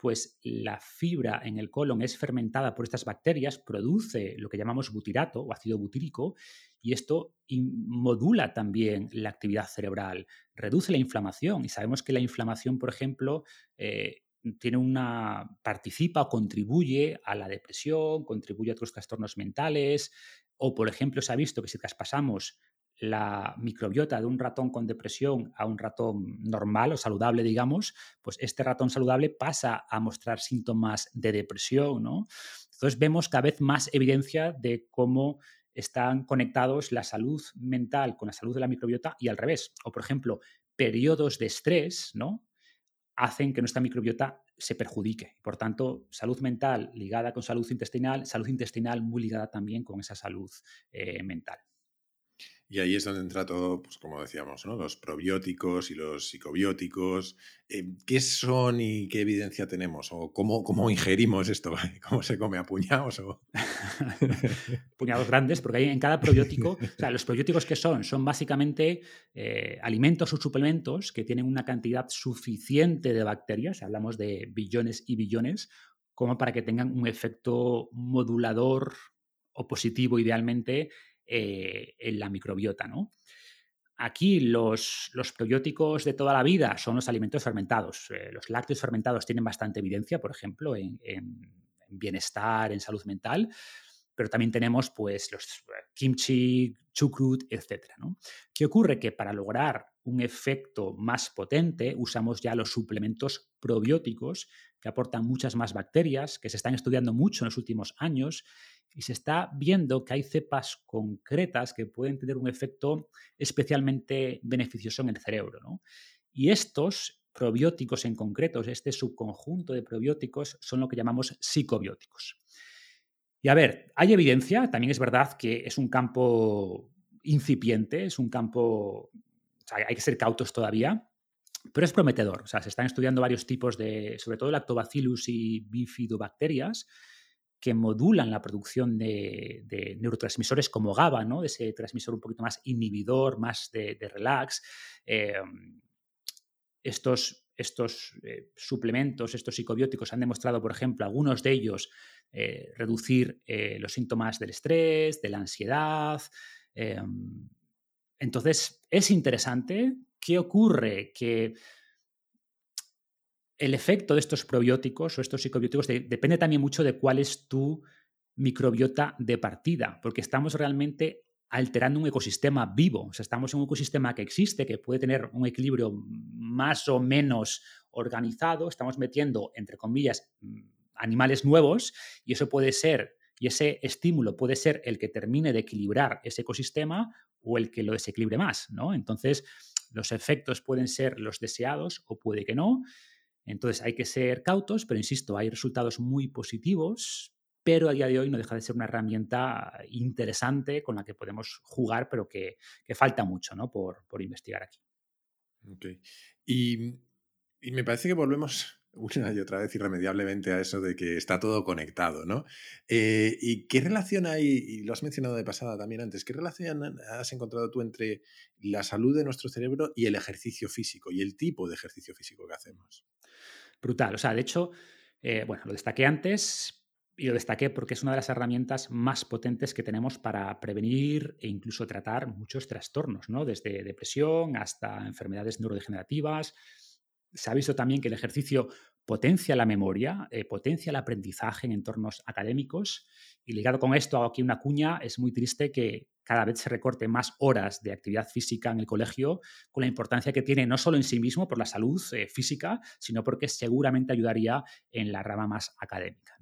pues la fibra en el colon es fermentada por estas bacterias, produce lo que llamamos butirato o ácido butírico, y esto modula también la actividad cerebral, reduce la inflamación. Y sabemos que la inflamación, por ejemplo, eh, tiene una participa o contribuye a la depresión, contribuye a otros trastornos mentales, o por ejemplo se ha visto que si traspasamos la microbiota de un ratón con depresión a un ratón normal o saludable, digamos, pues este ratón saludable pasa a mostrar síntomas de depresión, ¿no? Entonces vemos cada vez más evidencia de cómo están conectados la salud mental con la salud de la microbiota y al revés. O, por ejemplo, periodos de estrés, ¿no? Hacen que nuestra microbiota se perjudique. Por tanto, salud mental ligada con salud intestinal, salud intestinal muy ligada también con esa salud eh, mental.
Y ahí es donde entra todo, pues como decíamos, ¿no? los probióticos y los psicobióticos. Eh, ¿Qué son y qué evidencia tenemos? ¿O cómo, cómo ingerimos esto? <laughs> ¿Cómo se come a puñados? O... <laughs>
puñados <laughs> grandes, porque hay en cada probiótico, o sea, los probióticos que son, son básicamente eh, alimentos o suplementos que tienen una cantidad suficiente de bacterias, hablamos de billones y billones, como para que tengan un efecto modulador o positivo idealmente eh, en la microbiota. ¿no? Aquí los, los, probióticos de toda la vida son los alimentos fermentados. Eh, los lácteos fermentados tienen bastante evidencia, por ejemplo, en, bienestar, en salud mental, pero también tenemos pues, los eh, kimchi, chucrut, etc. ¿no? ¿Qué ocurre? Que para lograr un efecto más potente usamos ya los suplementos probióticos que aportan muchas más bacterias, que se están estudiando mucho en los últimos años y se está viendo que hay cepas concretas que pueden tener un efecto especialmente beneficioso en el cerebro. Y estos probióticos en concreto, este subconjunto de probióticos, son lo que llamamos psicobióticos. Y a ver, hay evidencia, también es verdad que es un campo incipiente, es un campo, hay que ser cautos todavía, pero es prometedor. O sea, se están estudiando varios tipos de, sobre todo lactobacillus y bifidobacterias, que modulan la producción de, neurotransmisores como GABA, ¿no? ese transmisor un poquito más inhibidor, más de, relax. Em, estos, estos eh, suplementos, estos psicobióticos han demostrado, por ejemplo, algunos de ellos eh, reducir eh, los síntomas del estrés, de la ansiedad. Entonces, es interesante. ¿Qué ocurre? Que el efecto de estos probióticos o estos psicobióticos depende también mucho de cuál es tu microbiota de partida, porque estamos realmente alterando un ecosistema vivo. O sea, estamos en un ecosistema que existe, que puede tener un equilibrio más o menos organizado. Estamos metiendo, entre comillas, animales nuevos y eso puede ser, y ese estímulo puede ser el que termine de equilibrar ese ecosistema o el que lo desequilibre más, ¿no? Entonces, los efectos pueden ser los deseados o puede que no. Entonces hay que ser cautos, pero insisto, hay resultados muy positivos, pero a día de hoy no deja de ser una herramienta interesante con la que podemos jugar, pero que, falta mucho ¿no? por, investigar aquí.
Ok. Y, me parece que volvemos una y otra vez irremediablemente a eso de que está todo conectado, ¿no? Eh, ¿Y qué relación hay, y lo has mencionado de pasada también antes, qué relación has encontrado tú entre la salud de nuestro cerebro y el ejercicio físico y el tipo de ejercicio físico que hacemos?
brutal. O sea, de hecho, eh, bueno, lo destaqué antes y lo destaqué porque es una de las herramientas más potentes que tenemos para prevenir e incluso tratar muchos trastornos, ¿no? Desde depresión hasta enfermedades neurodegenerativas. Se ha visto también que el ejercicio potencia la memoria, eh, potencia el aprendizaje en entornos académicos y ligado con esto, hago aquí una cuña, es muy triste que cada vez se recorte más horas de actividad física en el colegio, con la importancia que tiene no solo en sí mismo por la salud eh, física, sino porque seguramente ayudaría en la rama más académica.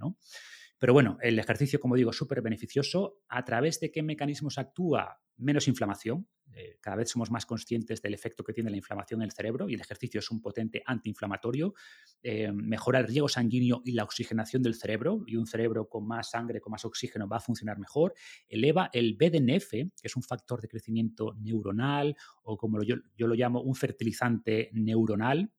Pero bueno, el ejercicio, como digo, súper beneficioso. ¿A través de qué mecanismos actúa? Menos inflamación. Eh, cada vez somos más conscientes del efecto que tiene la inflamación en el cerebro y el ejercicio es un potente antiinflamatorio. Eh, mejora el riego sanguíneo y la oxigenación del cerebro y un cerebro con más sangre, con más oxígeno va a funcionar mejor. Eleva el BDNF, que es un factor de crecimiento neuronal o como yo, yo lo llamo un fertilizante neuronal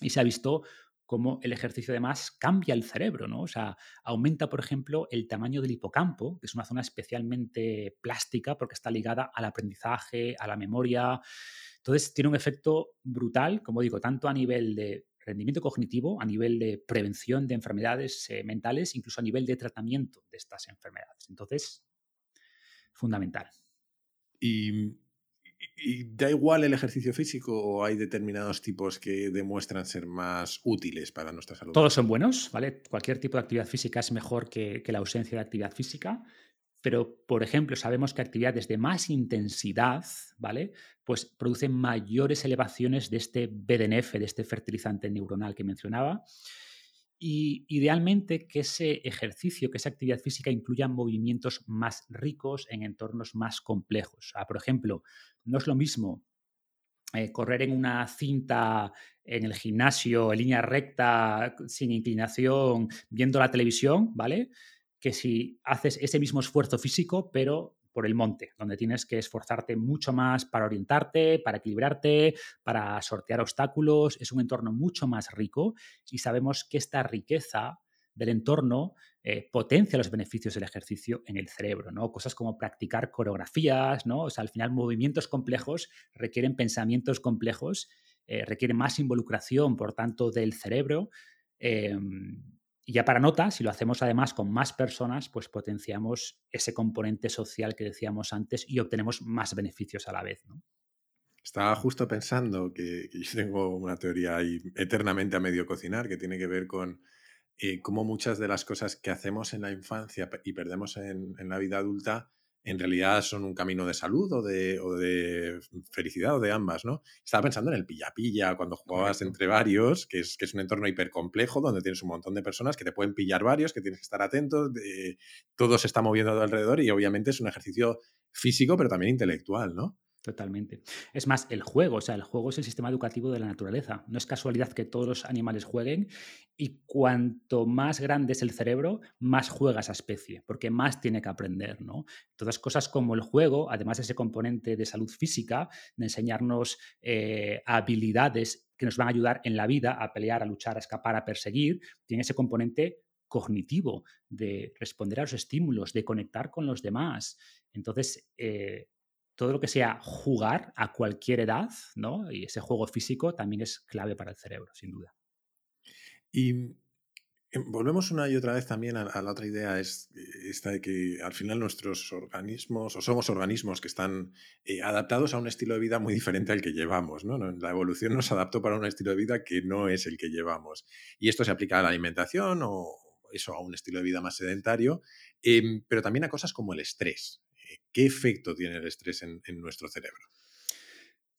y se ha visto cómo el ejercicio además cambia el cerebro, ¿no? O sea, aumenta, por ejemplo, el tamaño del hipocampo, que es una zona especialmente plástica porque está ligada al aprendizaje, a la memoria. Entonces, tiene un efecto brutal, como digo, tanto a nivel de rendimiento cognitivo, a nivel de prevención de enfermedades eh, mentales, incluso a nivel de tratamiento de estas enfermedades. Entonces, fundamental.
Y ¿Y da igual el ejercicio físico o hay determinados tipos que demuestran ser más útiles para nuestra salud?
Todos son buenos, ¿vale? Cualquier tipo de actividad física es mejor que, la ausencia de actividad física, pero, por ejemplo, sabemos que actividades de más intensidad, ¿vale? Pues producen mayores elevaciones de este BDNF, de este fertilizante neuronal que mencionaba. Y idealmente que ese ejercicio, que esa actividad física incluya movimientos más ricos en entornos más complejos. por ejemplo, no es lo mismo eh, correr en una cinta en el gimnasio, en línea recta, sin inclinación, viendo la televisión, ¿vale? Que si haces ese mismo esfuerzo físico, pero por el monte, donde tienes que esforzarte mucho más para orientarte, para equilibrarte, para sortear obstáculos. Es un entorno mucho más rico y sabemos que esta riqueza del entorno eh, potencia los beneficios del ejercicio en el cerebro, ¿no? Cosas como practicar coreografías, ¿no? O sea, al final movimientos complejos requieren pensamientos complejos, eh, requieren más involucración, por tanto, del cerebro. Em, y ya para nota, si lo hacemos además con más personas, pues potenciamos ese componente social que decíamos antes y obtenemos más beneficios a la vez.
Estaba justo pensando que, yo tengo una teoría ahí eternamente a medio cocinar que tiene que ver con eh, cómo muchas de las cosas que hacemos en la infancia y perdemos en la vida adulta en realidad son un camino de salud o de, o de felicidad o de ambas, ¿no? Estaba pensando en el pilla-pilla, cuando jugabas entre varios, que es, que es un entorno hipercomplejo donde tienes un montón de personas que te pueden pillar varios, que tienes que estar atentos, de, todo se está moviendo a tu alrededor y obviamente es un ejercicio físico, pero también intelectual, ¿no?
Totalmente. Es más, el juego, o sea, el juego es el sistema educativo de la naturaleza. No es casualidad que todos los animales jueguen y cuanto más grande es el cerebro, más juega esa especie, porque más tiene que aprender, ¿no? Todas cosas como el juego, además de ese componente de salud física, de enseñarnos eh, habilidades que nos van a ayudar en la vida a pelear, a luchar, a escapar, a perseguir, tiene ese componente cognitivo de responder a los estímulos, de conectar con los demás. Entonces, eh, todo lo que sea jugar a cualquier edad, ¿no? Y ese juego físico también es clave para el cerebro, sin duda.
Y em, volvemos una y otra vez también a, la otra idea, es esta de que al final nuestros organismos, o somos organismos que están eh, adaptados a un estilo de vida muy diferente al que llevamos, ¿no? La evolución nos adaptó para un estilo de vida que no es el que llevamos. Y esto se aplica a la alimentación o eso, a un estilo de vida más sedentario, em, pero también a cosas como el estrés. ¿Qué efecto tiene el estrés en, nuestro cerebro?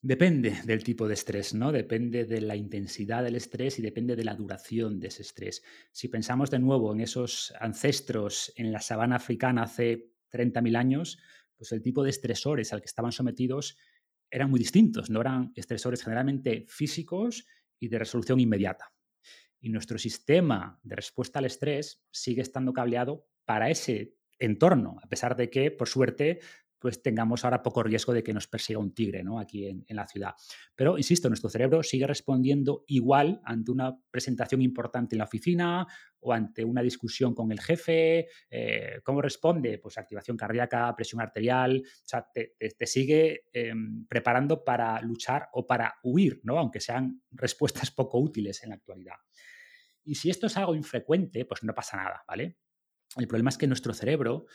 Depende del tipo de estrés, ¿no? Depende de la intensidad del estrés y depende de la duración de ese estrés. Si pensamos de nuevo en esos ancestros en la sabana africana hace 30.000 años, pues el tipo de estresores al que estaban sometidos eran muy distintos, no eran estresores generalmente físicos y de resolución inmediata. Y nuestro sistema de respuesta al estrés sigue estando cableado para ese entorno, a pesar de que, por suerte, pues tengamos ahora poco riesgo de que nos persiga un tigre ¿no? aquí en, la ciudad. Pero, insisto, nuestro cerebro sigue respondiendo igual ante una presentación importante en la oficina o ante una discusión con el jefe. Eh, ¿Cómo responde? Pues activación cardíaca, presión arterial, o sea, te, sigue em, preparando para luchar o para huir, ¿no? aunque sean <laughs> respuestas poco útiles en la actualidad. Y si esto es algo infrecuente, pues no pasa nada, ¿vale? El problema es que nuestro cerebro,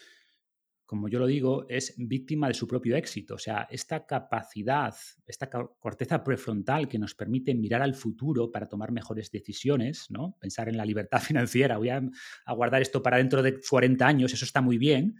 como yo lo digo, es víctima de su propio éxito. O sea, esta capacidad, esta corteza prefrontal que nos permite mirar al futuro para tomar mejores decisiones, ¿no? Pensar en la libertad <laughs> financiera, voy a, guardar esto para dentro de 40 años, eso está muy bien,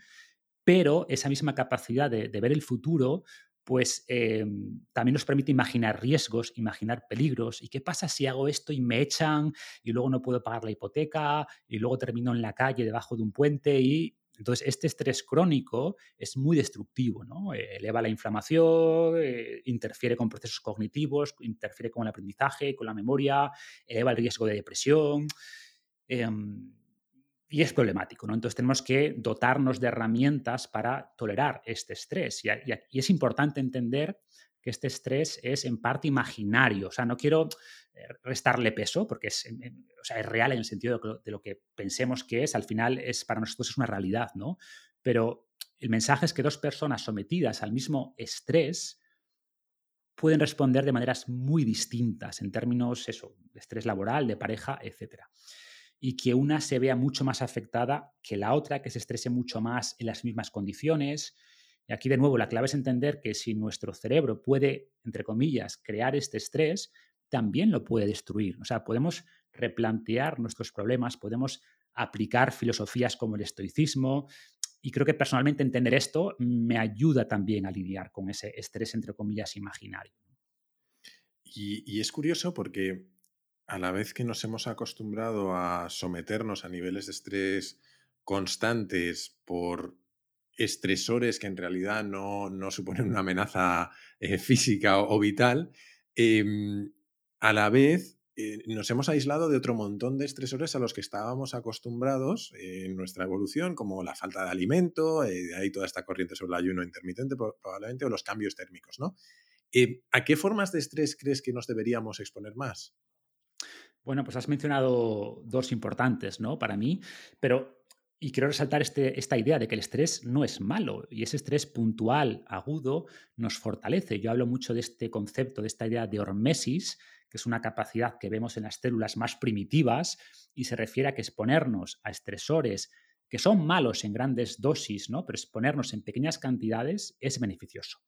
pero esa misma capacidad de, ver el futuro pues em, también nos permite imaginar riesgos, imaginar peligros. ¿Y qué pasa si hago esto y me echan y luego no puedo pagar la hipoteca y luego termino en la calle debajo de un puente y entonces, este estrés crónico es muy destructivo, ¿no? Eh, eleva la inflamación, eh, interfiere con procesos cognitivos, interfiere con el aprendizaje, con la memoria, eleva el riesgo de depresión. Em, y es problemático, ¿no? Entonces tenemos que dotarnos de herramientas para tolerar este estrés. y es importante entender que este estrés es en parte imaginario. O sea, no quiero eh, restarle peso porque es, es real en el sentido de lo que pensemos que es. Al final es para nosotros es una realidad, ¿no? Pero el mensaje es que dos personas sometidas al mismo estrés pueden responder de maneras muy distintas en términos eso, de estrés laboral, de pareja, etc. Y que una se vea mucho más afectada que la otra, que se estrese mucho más en las mismas condiciones, y aquí de nuevo la clave es entender que si nuestro cerebro puede, entre comillas, crear este estrés, también lo puede destruir. O sea, podemos replantear nuestros problemas, podemos aplicar filosofías como el estoicismo. Y creo que personalmente entender esto me ayuda también a lidiar con ese estrés, entre comillas, imaginario.
Y, y, es curioso porque a la vez que nos hemos acostumbrado a someternos a niveles de estrés constantes por estresores que en realidad no, suponen una amenaza eh, física o, vital, em, a la vez eh, nos hemos aislado de otro montón de estresores a los que estábamos acostumbrados en nuestra evolución, como la falta de alimento, eh, de ahí toda esta corriente sobre el ayuno intermitente probablemente, o los cambios térmicos, ¿no? ¿A qué formas de estrés crees que nos deberíamos exponer más?
Bueno, pues has mencionado dos importantes, ¿no? Para mí, pero y quiero resaltar este, esta idea de que el estrés no es malo y ese estrés puntual, agudo, nos fortalece. Yo hablo mucho de este concepto, de esta idea de hormesis, que es una capacidad que vemos en las células más primitivas y se refiere a que exponernos a estresores que son malos en grandes dosis, ¿no? pero exponernos en pequeñas cantidades es beneficioso.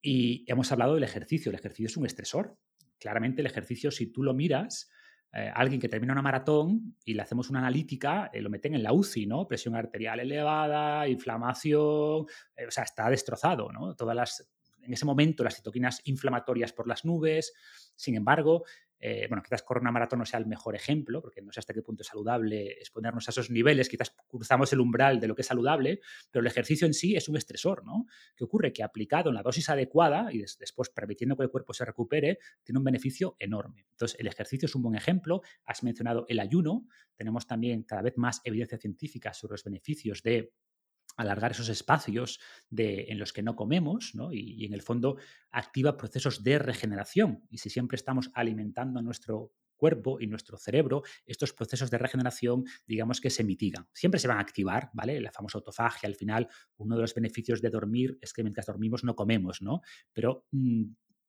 Y hemos hablado del ejercicio. El ejercicio es un estresor. Claramente el ejercicio, si tú lo miras, eh, alguien que termina una maratón y le hacemos una analítica, eh, lo meten en la UCI, ¿no? Presión arterial elevada, inflamación, eh, o sea, está destrozado, ¿no? Todas las, en ese momento las citoquinas inflamatorias por las nubes. Sin embargo, eh, bueno, quizás correr una maratón no sea el mejor ejemplo, porque no sé hasta qué punto es saludable exponernos a esos niveles, quizás cruzamos el umbral de lo que es saludable, pero el ejercicio en sí es un estresor, ¿no? ¿Qué ocurre? Que aplicado en la dosis adecuada y después permitiendo que el cuerpo se recupere, tiene un beneficio enorme. Entonces, el ejercicio es un buen ejemplo. Has mencionado el ayuno. Tenemos también cada vez más evidencia científica sobre los beneficios de alargar esos espacios de, en los que no comemos ¿no? Y, en el fondo activa procesos de regeneración. Y si siempre estamos alimentando nuestro cuerpo y nuestro cerebro, estos procesos de regeneración, digamos que se mitigan. Siempre se van a activar, ¿vale? La famosa autofagia, al final, uno de los beneficios de dormir es que mientras dormimos no comemos, ¿no? Pero mm,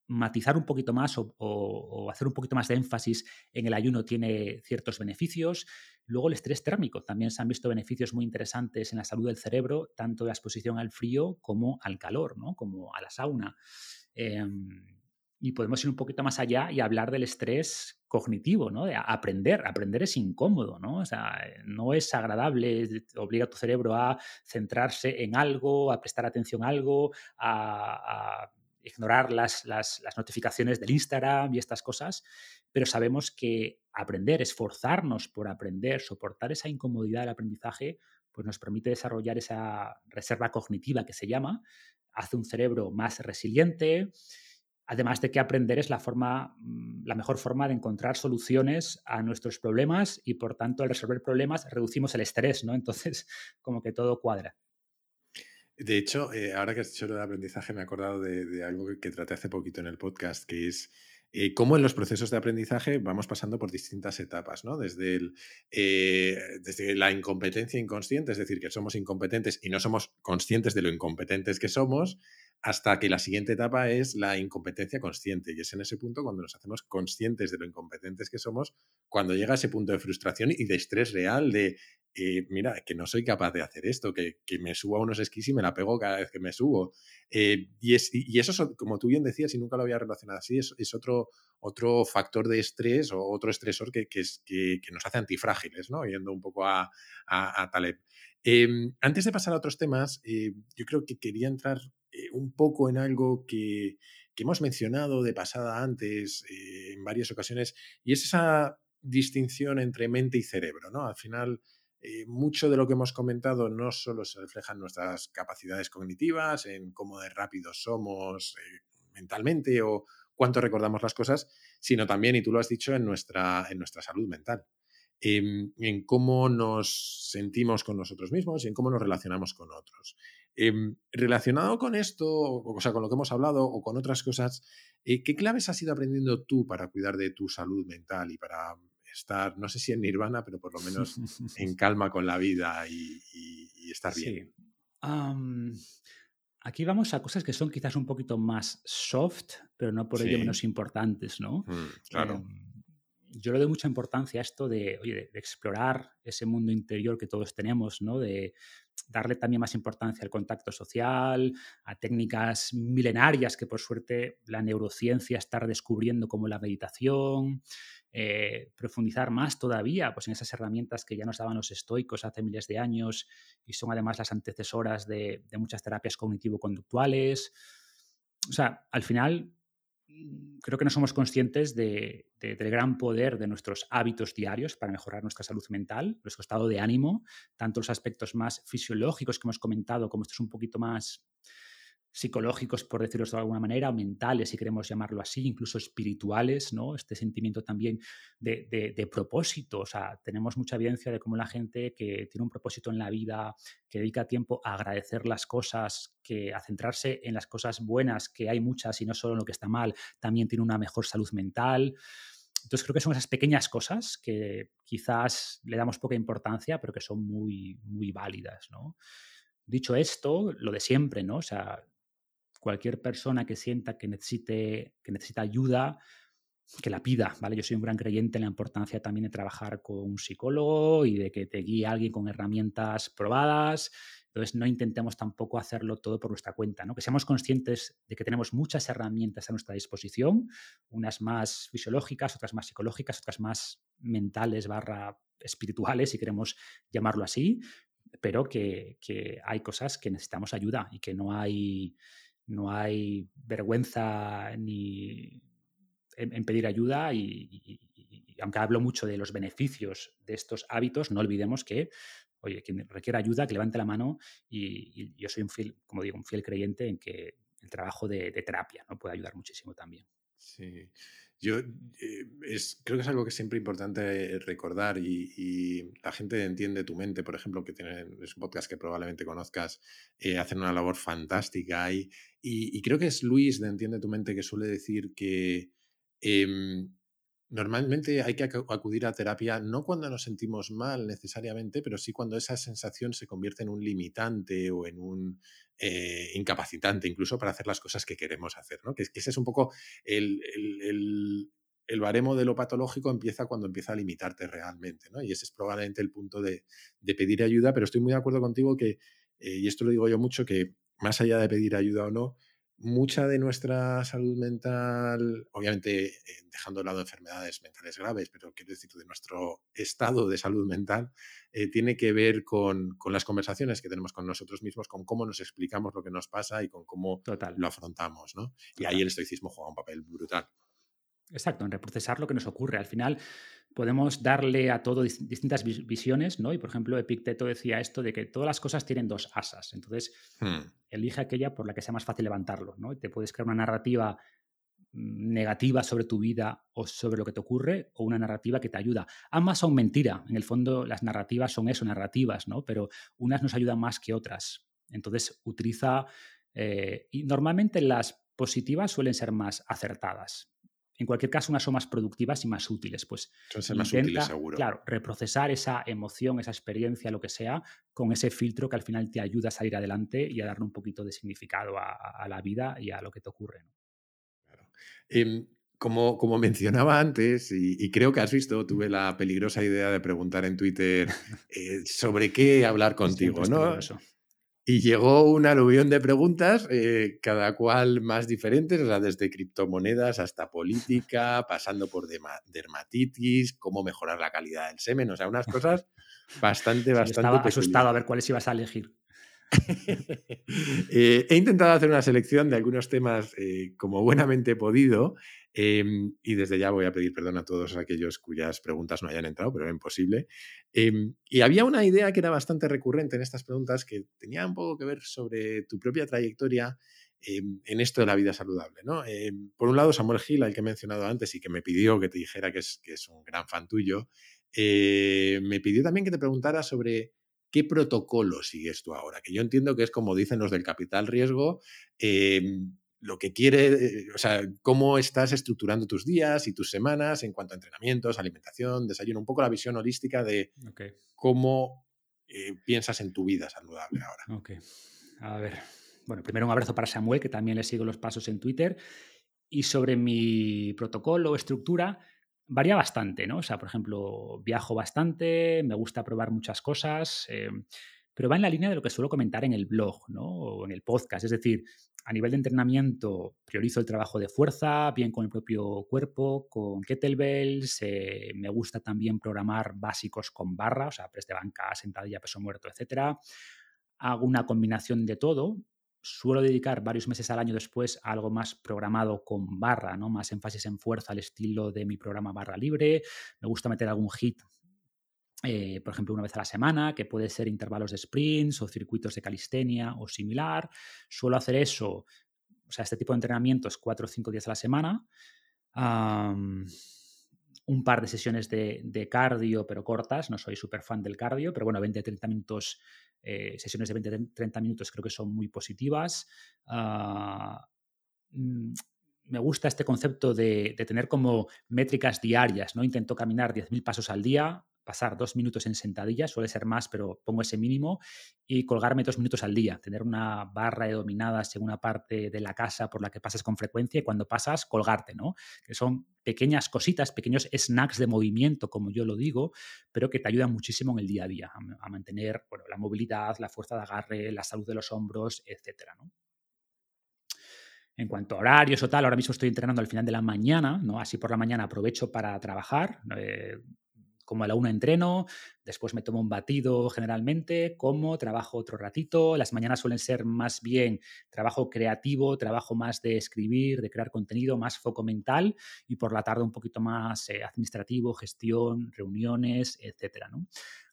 matizar un poquito más o, hacer un poquito más de énfasis en el ayuno tiene ciertos beneficios. Luego el estrés térmico. También se han visto beneficios muy interesantes en la salud del cerebro, tanto de la exposición al frío como al calor, ¿no? como a la sauna. Em, y podemos ir un poquito más allá y hablar del estrés cognitivo, ¿no? De aprender. Aprender es incómodo, ¿no? O sea, no es agradable, obliga a tu cerebro a centrarse en algo, a prestar atención a algo, a ignorar las, las, notificaciones del Instagram y estas cosas, pero sabemos que aprender, esforzarnos por aprender, soportar esa incomodidad del aprendizaje, pues nos permite desarrollar esa reserva cognitiva que se llama, hace un cerebro más resiliente, además de que aprender es la, forma, mm, la mejor forma de encontrar soluciones a nuestros problemas y por tanto al resolver problemas reducimos el estrés, ¿no? Entonces, <laughs> como que todo cuadra.
De hecho, eh, ahora que has dicho lo de aprendizaje, me he acordado de, algo que, traté hace poquito en el podcast, que es eh, cómo en los procesos de aprendizaje vamos pasando por distintas etapas, ¿no? Desde, el, eh, desde la incompetencia inconsciente, es decir, que somos incompetentes y no somos conscientes de lo incompetentes que somos, hasta que la siguiente etapa es la incompetencia consciente. Y es en ese punto cuando nos hacemos conscientes de lo incompetentes que somos, cuando llega ese punto de frustración y de estrés real, de eh, mira, que no soy capaz de hacer esto, que, me subo a unos esquís y me la pego cada vez que me subo. Eh, y, es, y, eso, como tú bien decías, y nunca lo había relacionado así, es, otro, otro factor de estrés o otro estresor que, que, que, nos hace antifrágiles, ¿no? Yendo un poco a, a, Taleb. Em, antes de pasar a otros temas, eh, yo creo que quería entrar eh, un poco en algo que, hemos mencionado de pasada antes eh, en varias ocasiones, y es esa distinción entre mente y cerebro, ¿no? Al final, eh, mucho de lo que hemos comentado no solo se refleja en nuestras capacidades cognitivas, en cómo de rápidos somos mentalmente o cuánto recordamos las cosas, sino también, y tú lo has dicho, en nuestra, en nuestra salud mental. En, cómo nos sentimos con nosotros mismos y en cómo nos relacionamos con otros. Em, relacionado con esto, o sea, con lo que hemos hablado o con otras cosas, eh, ¿qué claves has ido aprendiendo tú para cuidar de tu salud mental y para estar, no sé si en nirvana, pero por lo menos en <laughs> calma con la vida y, estar bien?
aquí vamos a cosas que son quizás un poquito más soft, pero no por ello menos importantes, ¿no?
Mm, claro. Em,
yo le doy mucha importancia a esto de, de, explorar ese mundo interior que todos tenemos, ¿no? De darle también más importancia al contacto social, a técnicas milenarias que por suerte la neurociencia está descubriendo como la meditación, eh, profundizar más todavía pues, en esas herramientas que ya nos daban los estoicos hace miles de años y son además las antecesoras de, de muchas terapias cognitivo-conductuales. O sea, al final creo que no somos conscientes de, del gran poder de nuestros hábitos diarios para mejorar nuestra salud mental, nuestro estado de ánimo, tanto los aspectos más fisiológicos que hemos comentado como estos un poquito más psicológicos, por decirlo de alguna manera, mentales, si queremos llamarlo así, incluso espirituales, ¿no? Este sentimiento también de, propósito. O sea, tenemos mucha evidencia de cómo la gente que tiene un propósito en la vida, que dedica tiempo a agradecer las cosas, que a centrarse en las cosas buenas, que hay muchas y no solo en lo que está mal, también tiene una mejor salud mental. Entonces creo que son esas pequeñas cosas que quizás le damos poca importancia, pero que son muy, muy válidas, ¿no? Dicho esto, lo de siempre, ¿no? O sea, cualquier persona que sienta que necesite, que necesita ayuda, que la pida, ¿vale? Yo soy un gran creyente en la importancia también de trabajar con un psicólogo y de que te guíe alguien con herramientas probadas. Entonces, no intentemos tampoco hacerlo todo por nuestra cuenta, ¿no? Que seamos conscientes de que tenemos muchas herramientas a nuestra disposición, unas más fisiológicas, otras más psicológicas, otras más mentales barra espirituales, si queremos llamarlo así, pero que, que hay cosas que necesitamos ayuda y que no hay no hay vergüenza ni en, pedir ayuda y, aunque hablo mucho de los beneficios de estos hábitos, no olvidemos que, oye, quien requiera ayuda, que levante la mano y, yo soy un fiel, como digo, un fiel creyente en que el trabajo de, de terapia ¿no? puede ayudar muchísimo también.
Sí. Yo eh, es, creo que es algo que es siempre importante recordar y, la gente entiende tu mente, por ejemplo, que tienen, es un podcast que probablemente conozcas, eh, hacen una labor fantástica y, y, creo que es Luis de Entiende tu mente que suele decir que em, Normalmente hay que acudir a terapia no cuando nos sentimos mal necesariamente, pero sí cuando esa sensación se convierte en un limitante o en un eh, incapacitante incluso para hacer las cosas que queremos hacer. ¿no? Que, ese es un poco el, el, baremo de lo patológico empieza cuando empieza a limitarte realmente. ¿no? Y ese es probablemente el punto de, pedir ayuda, pero estoy muy de acuerdo contigo que, eh, y esto lo digo yo mucho, que más allá de pedir ayuda o no, mucha de nuestra salud mental, obviamente eh, dejando de lado enfermedades mentales graves, pero quiero decir, de nuestro estado de salud mental, eh, tiene que ver con, las conversaciones que tenemos con nosotros mismos, con cómo nos explicamos lo que nos pasa y con cómo lo afrontamos. ¿no? Y ahí el estoicismo juega un papel brutal.
Exacto, en reprocesar lo que nos ocurre. Al final podemos darle a todo distintas visiones, ¿no? Y por ejemplo, Epicteto decía esto de que todas las cosas tienen dos asas. Entonces, hmm. elige aquella por la que sea más fácil levantarlo, ¿no? Te puedes crear una narrativa mm, negativa sobre tu vida o sobre lo que te ocurre o una narrativa que te ayuda. Ambas son mentira. En el fondo, las narrativas son eso, narrativas, ¿no? Pero unas nos ayudan más que otras. Entonces, utiliza... Eh, y normalmente las positivas suelen ser más acertadas en cualquier caso, unas son más productivas y más útiles. Pues
son más útiles, seguro.
Claro, reprocesar esa emoción, esa experiencia, lo que sea, con ese filtro que al final te ayuda a salir adelante y a darle un poquito de significado a, la vida y a lo que te ocurre.
Em, como, como, mencionaba antes, y, creo que has visto, tuve la peligrosa idea de preguntar en Twitter eh, sobre qué hablar <laughs> contigo, ¿no? Y llegó un aluvión de preguntas, eh, cada cual más diferentes, o sea, desde criptomonedas hasta política, pasando por dermatitis, cómo mejorar la calidad del semen, o sea, unas cosas bastante, <laughs> bastante.
estaba asustado a ver cuáles ibas a elegir. <laughs>
Eh, he intentado hacer una selección de algunos temas eh, como buenamente he podido em, y desde ya voy a pedir perdón a todos aquellos cuyas preguntas no hayan entrado, pero era imposible. Em, y había una idea que era bastante recurrente en estas preguntas que tenía un poco que ver sobre tu propia trayectoria em, en esto de la vida saludable. ¿no? por un lado, Samuel Gil, al que he mencionado antes y que me pidió que te dijera que es, un gran fan tuyo, eh, me pidió también que te preguntara sobre ¿qué protocolo sigues tú ahora? Que yo entiendo que es como dicen los del capital riesgo, lo que quiere, o sea, cómo estás estructurando tus días y tus semanas en cuanto a entrenamientos, alimentación, desayuno, un poco la visión holística de cómo eh, piensas en tu vida saludable ahora.
Ok, a ver. Bueno, primero un abrazo para Samuel, que también le sigo los pasos en Twitter. Y sobre mi protocolo o estructura, varía bastante, ¿no? O sea, por ejemplo, viajo bastante, me gusta probar muchas cosas, eh, pero va en la línea de lo que suelo comentar en el blog, ¿no? O en el podcast. Es decir, a nivel de entrenamiento, priorizo el trabajo de fuerza, bien con el propio cuerpo, con kettlebells. Me gusta también programar básicos con barra, o sea, press de banca, sentadilla, peso muerto, etc. Hago una combinación de todo suelo dedicar varios meses al año después a algo más programado con barra, ¿no? Más énfasis en fuerza al estilo de mi programa barra libre. Me gusta meter algún hit, eh, por ejemplo, una vez a la semana, que puede ser intervalos de sprints o circuitos de calistenia o similar. Suelo hacer eso, o sea, este tipo de entrenamientos cuatro o cinco días a la semana. un par de sesiones de, cardio, pero cortas. No soy súper fan del cardio, pero bueno, 20-30 minutos eh, sesiones de 20-30 minutos creo que son muy positivas. Ah, mm, me gusta este concepto de, de, tener como métricas diarias, ¿no? Intento caminar 10.000 pasos al día, pasar dos minutos en sentadilla, suele ser más, pero pongo ese mínimo, y colgarme dos minutos al día, tener una barra de dominadas en una parte de la casa por la que pasas con frecuencia y cuando pasas, colgarte, ¿no? Que son pequeñas cositas, pequeños snacks de movimiento, como yo lo digo, pero que te ayudan muchísimo en el día a día, a, mantener bueno, la movilidad, la fuerza de agarre, la salud de los hombros, etcétera, ¿no? En cuanto a horarios o tal, ahora mismo estoy entrenando al final de la mañana, ¿no? Así por la mañana aprovecho para trabajar. Eh, como a la una entreno, después me tomo un batido generalmente, como, trabajo otro ratito. Las mañanas suelen ser más bien trabajo creativo, trabajo más de escribir, de crear contenido, más foco mental y por la tarde un poquito más eh, administrativo, gestión, reuniones, etcétera.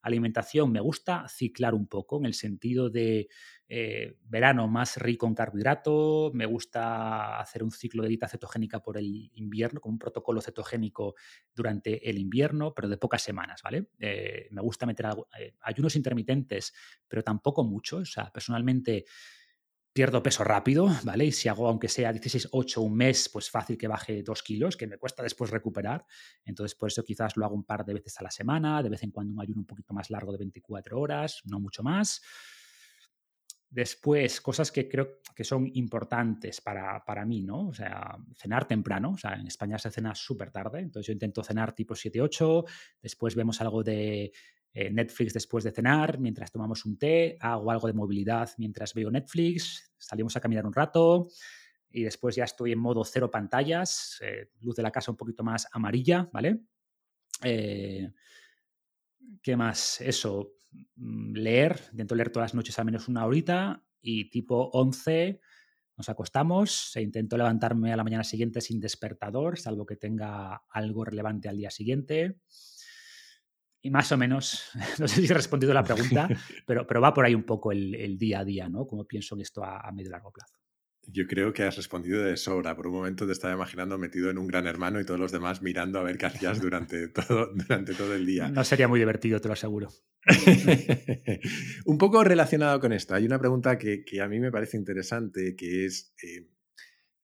Alimentación, me gusta ciclar un poco en el sentido de eh, verano más rico en carbohidrato, me gusta hacer un ciclo de dieta cetogénica por el invierno, con un protocolo cetogénico durante el invierno, pero de pocas semanas, ¿vale? Eh, me gusta meter eh, ayunos intermitentes, pero tampoco mucho, o sea, personalmente pierdo peso rápido, ¿vale? Y si hago, aunque sea 16, 8, un mes, pues fácil que baje 2 kilos, que me cuesta después recuperar. Entonces, por eso quizás lo hago un par de veces a la semana, de vez en cuando un ayuno un poquito más largo de 24 horas, no mucho más. Después, cosas que creo que son importantes para, para, mí, ¿no? O sea, cenar temprano. O sea, en España se cena súper tarde, entonces yo intento cenar tipo 7, 8. Después vemos algo de eh, Netflix después de cenar, mientras tomamos un té. Hago algo de movilidad mientras veo Netflix. Salimos a caminar un rato. Y después ya estoy en modo cero pantallas, eh, luz de la casa un poquito más amarilla, ¿vale? Eh, ¿Qué más? Eso, Mm, leer, intento leer todas las noches al menos una horita y tipo 11 nos acostamos e intento levantarme a la mañana siguiente sin despertador, salvo que tenga algo relevante al día siguiente. Y más o menos, <laughs> no sé si he respondido la pregunta, <laughs> pero, pero va por ahí un poco el, día a día, ¿no? Como pienso en esto a, a medio largo plazo.
Yo creo que has respondido de sobra. Por un momento te estaba imaginando metido en un gran hermano y todos los demás mirando a ver qué hacías <laughs> durante todo, durante todo el día.
No sería muy divertido, te lo aseguro.
un poco relacionado con esto, hay una pregunta que, a mí me parece interesante, que es, eh,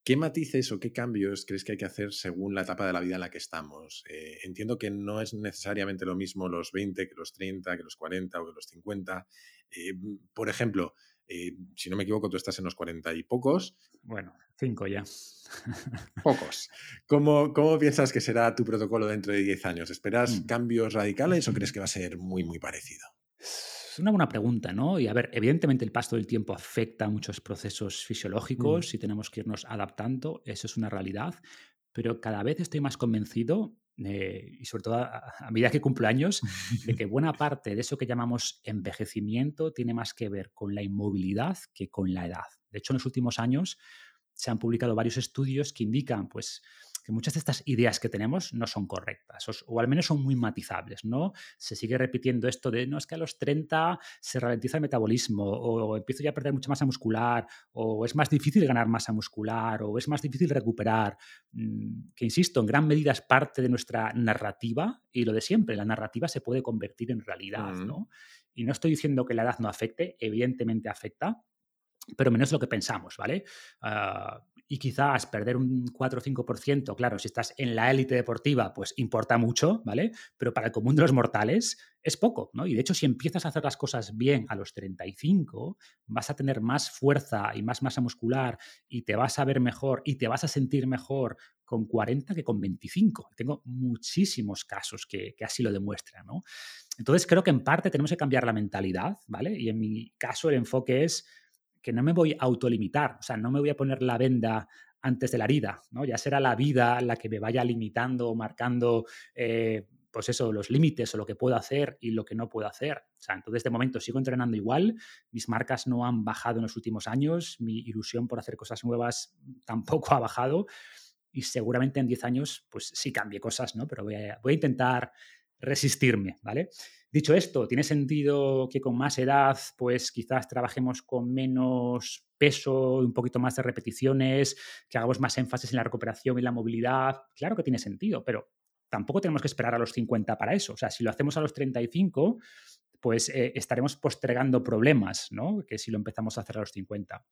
¿qué matices o qué cambios crees que hay que hacer según la etapa de la vida en la que estamos? Eh, entiendo que no es necesariamente lo mismo los 20 que los 30, que los 40 o que los 50. Eh, por ejemplo, eh, si no me equivoco, tú estás en los 40 y pocos.
Bueno, cinco ya.
Pocos. ¿Cómo, ¿Cómo, piensas que será tu protocolo dentro de 10 años? ¿Esperas mm. cambios radicales o crees <laughs> que va a ser muy, muy parecido?
Es una buena pregunta, ¿no? Y a ver, evidentemente el paso del tiempo afecta a muchos procesos fisiológicos mm. y tenemos que irnos adaptando, eso es una realidad, pero cada vez estoy más convencido eh, y sobre todo a, a, medida que cumplo años, de que <laughs> buena parte de eso que llamamos envejecimiento tiene más que ver con la inmovilidad que con la edad. De hecho, en los últimos años se han publicado varios estudios que indican, pues, que muchas de estas ideas que tenemos no son correctas o, al menos son muy matizables, ¿no? Se sigue repitiendo esto de, no, es que a los 30 se ralentiza el metabolismo o, empiezo ya a perder mucha masa muscular o es más difícil ganar masa muscular o es más difícil recuperar, mm, que insisto, en gran medida es parte de nuestra narrativa y lo de siempre, la narrativa se puede convertir en realidad, ¿no? Y no estoy diciendo que la edad no afecte, evidentemente afecta, pero menos lo que pensamos, ¿vale? Ah, y quizás perder un 4 o 5%, claro, si estás en la élite deportiva, pues importa mucho, ¿vale? Pero para el común de los mortales es poco, ¿no? Y de hecho, si empiezas a hacer las cosas bien a los 35, vas a tener más fuerza y más masa muscular y te vas a ver mejor y te vas a sentir mejor con 40 que con 25. Tengo muchísimos casos que, que así lo demuestran, ¿no? Entonces, creo que en parte tenemos que cambiar la mentalidad, ¿vale? Y en mi caso el enfoque es que no me voy a autolimitar, o sea, no me voy a poner la venda antes de la herida, ¿no? Ya será la vida la que me vaya limitando, marcando, eh, pues eso, los límites o lo que puedo hacer y lo que no puedo hacer. O sea, entonces de momento sigo entrenando igual, mis marcas no han bajado en los últimos años, mi ilusión por hacer cosas nuevas <laughs> tampoco ha bajado y seguramente en 10 años pues sí cambie cosas, ¿no? Pero voy a, voy a intentar resistirme, ¿vale? Dicho esto, ¿tiene sentido que con más edad, pues quizás trabajemos con menos peso, un poquito más de repeticiones, que hagamos más énfasis en la recuperación y la movilidad? Claro que tiene sentido, pero tampoco tenemos que esperar a los 50 para eso. O sea, si lo hacemos a los 35, pues eh, estaremos postergando problemas, ¿no? Que si lo empezamos a hacer a los 50.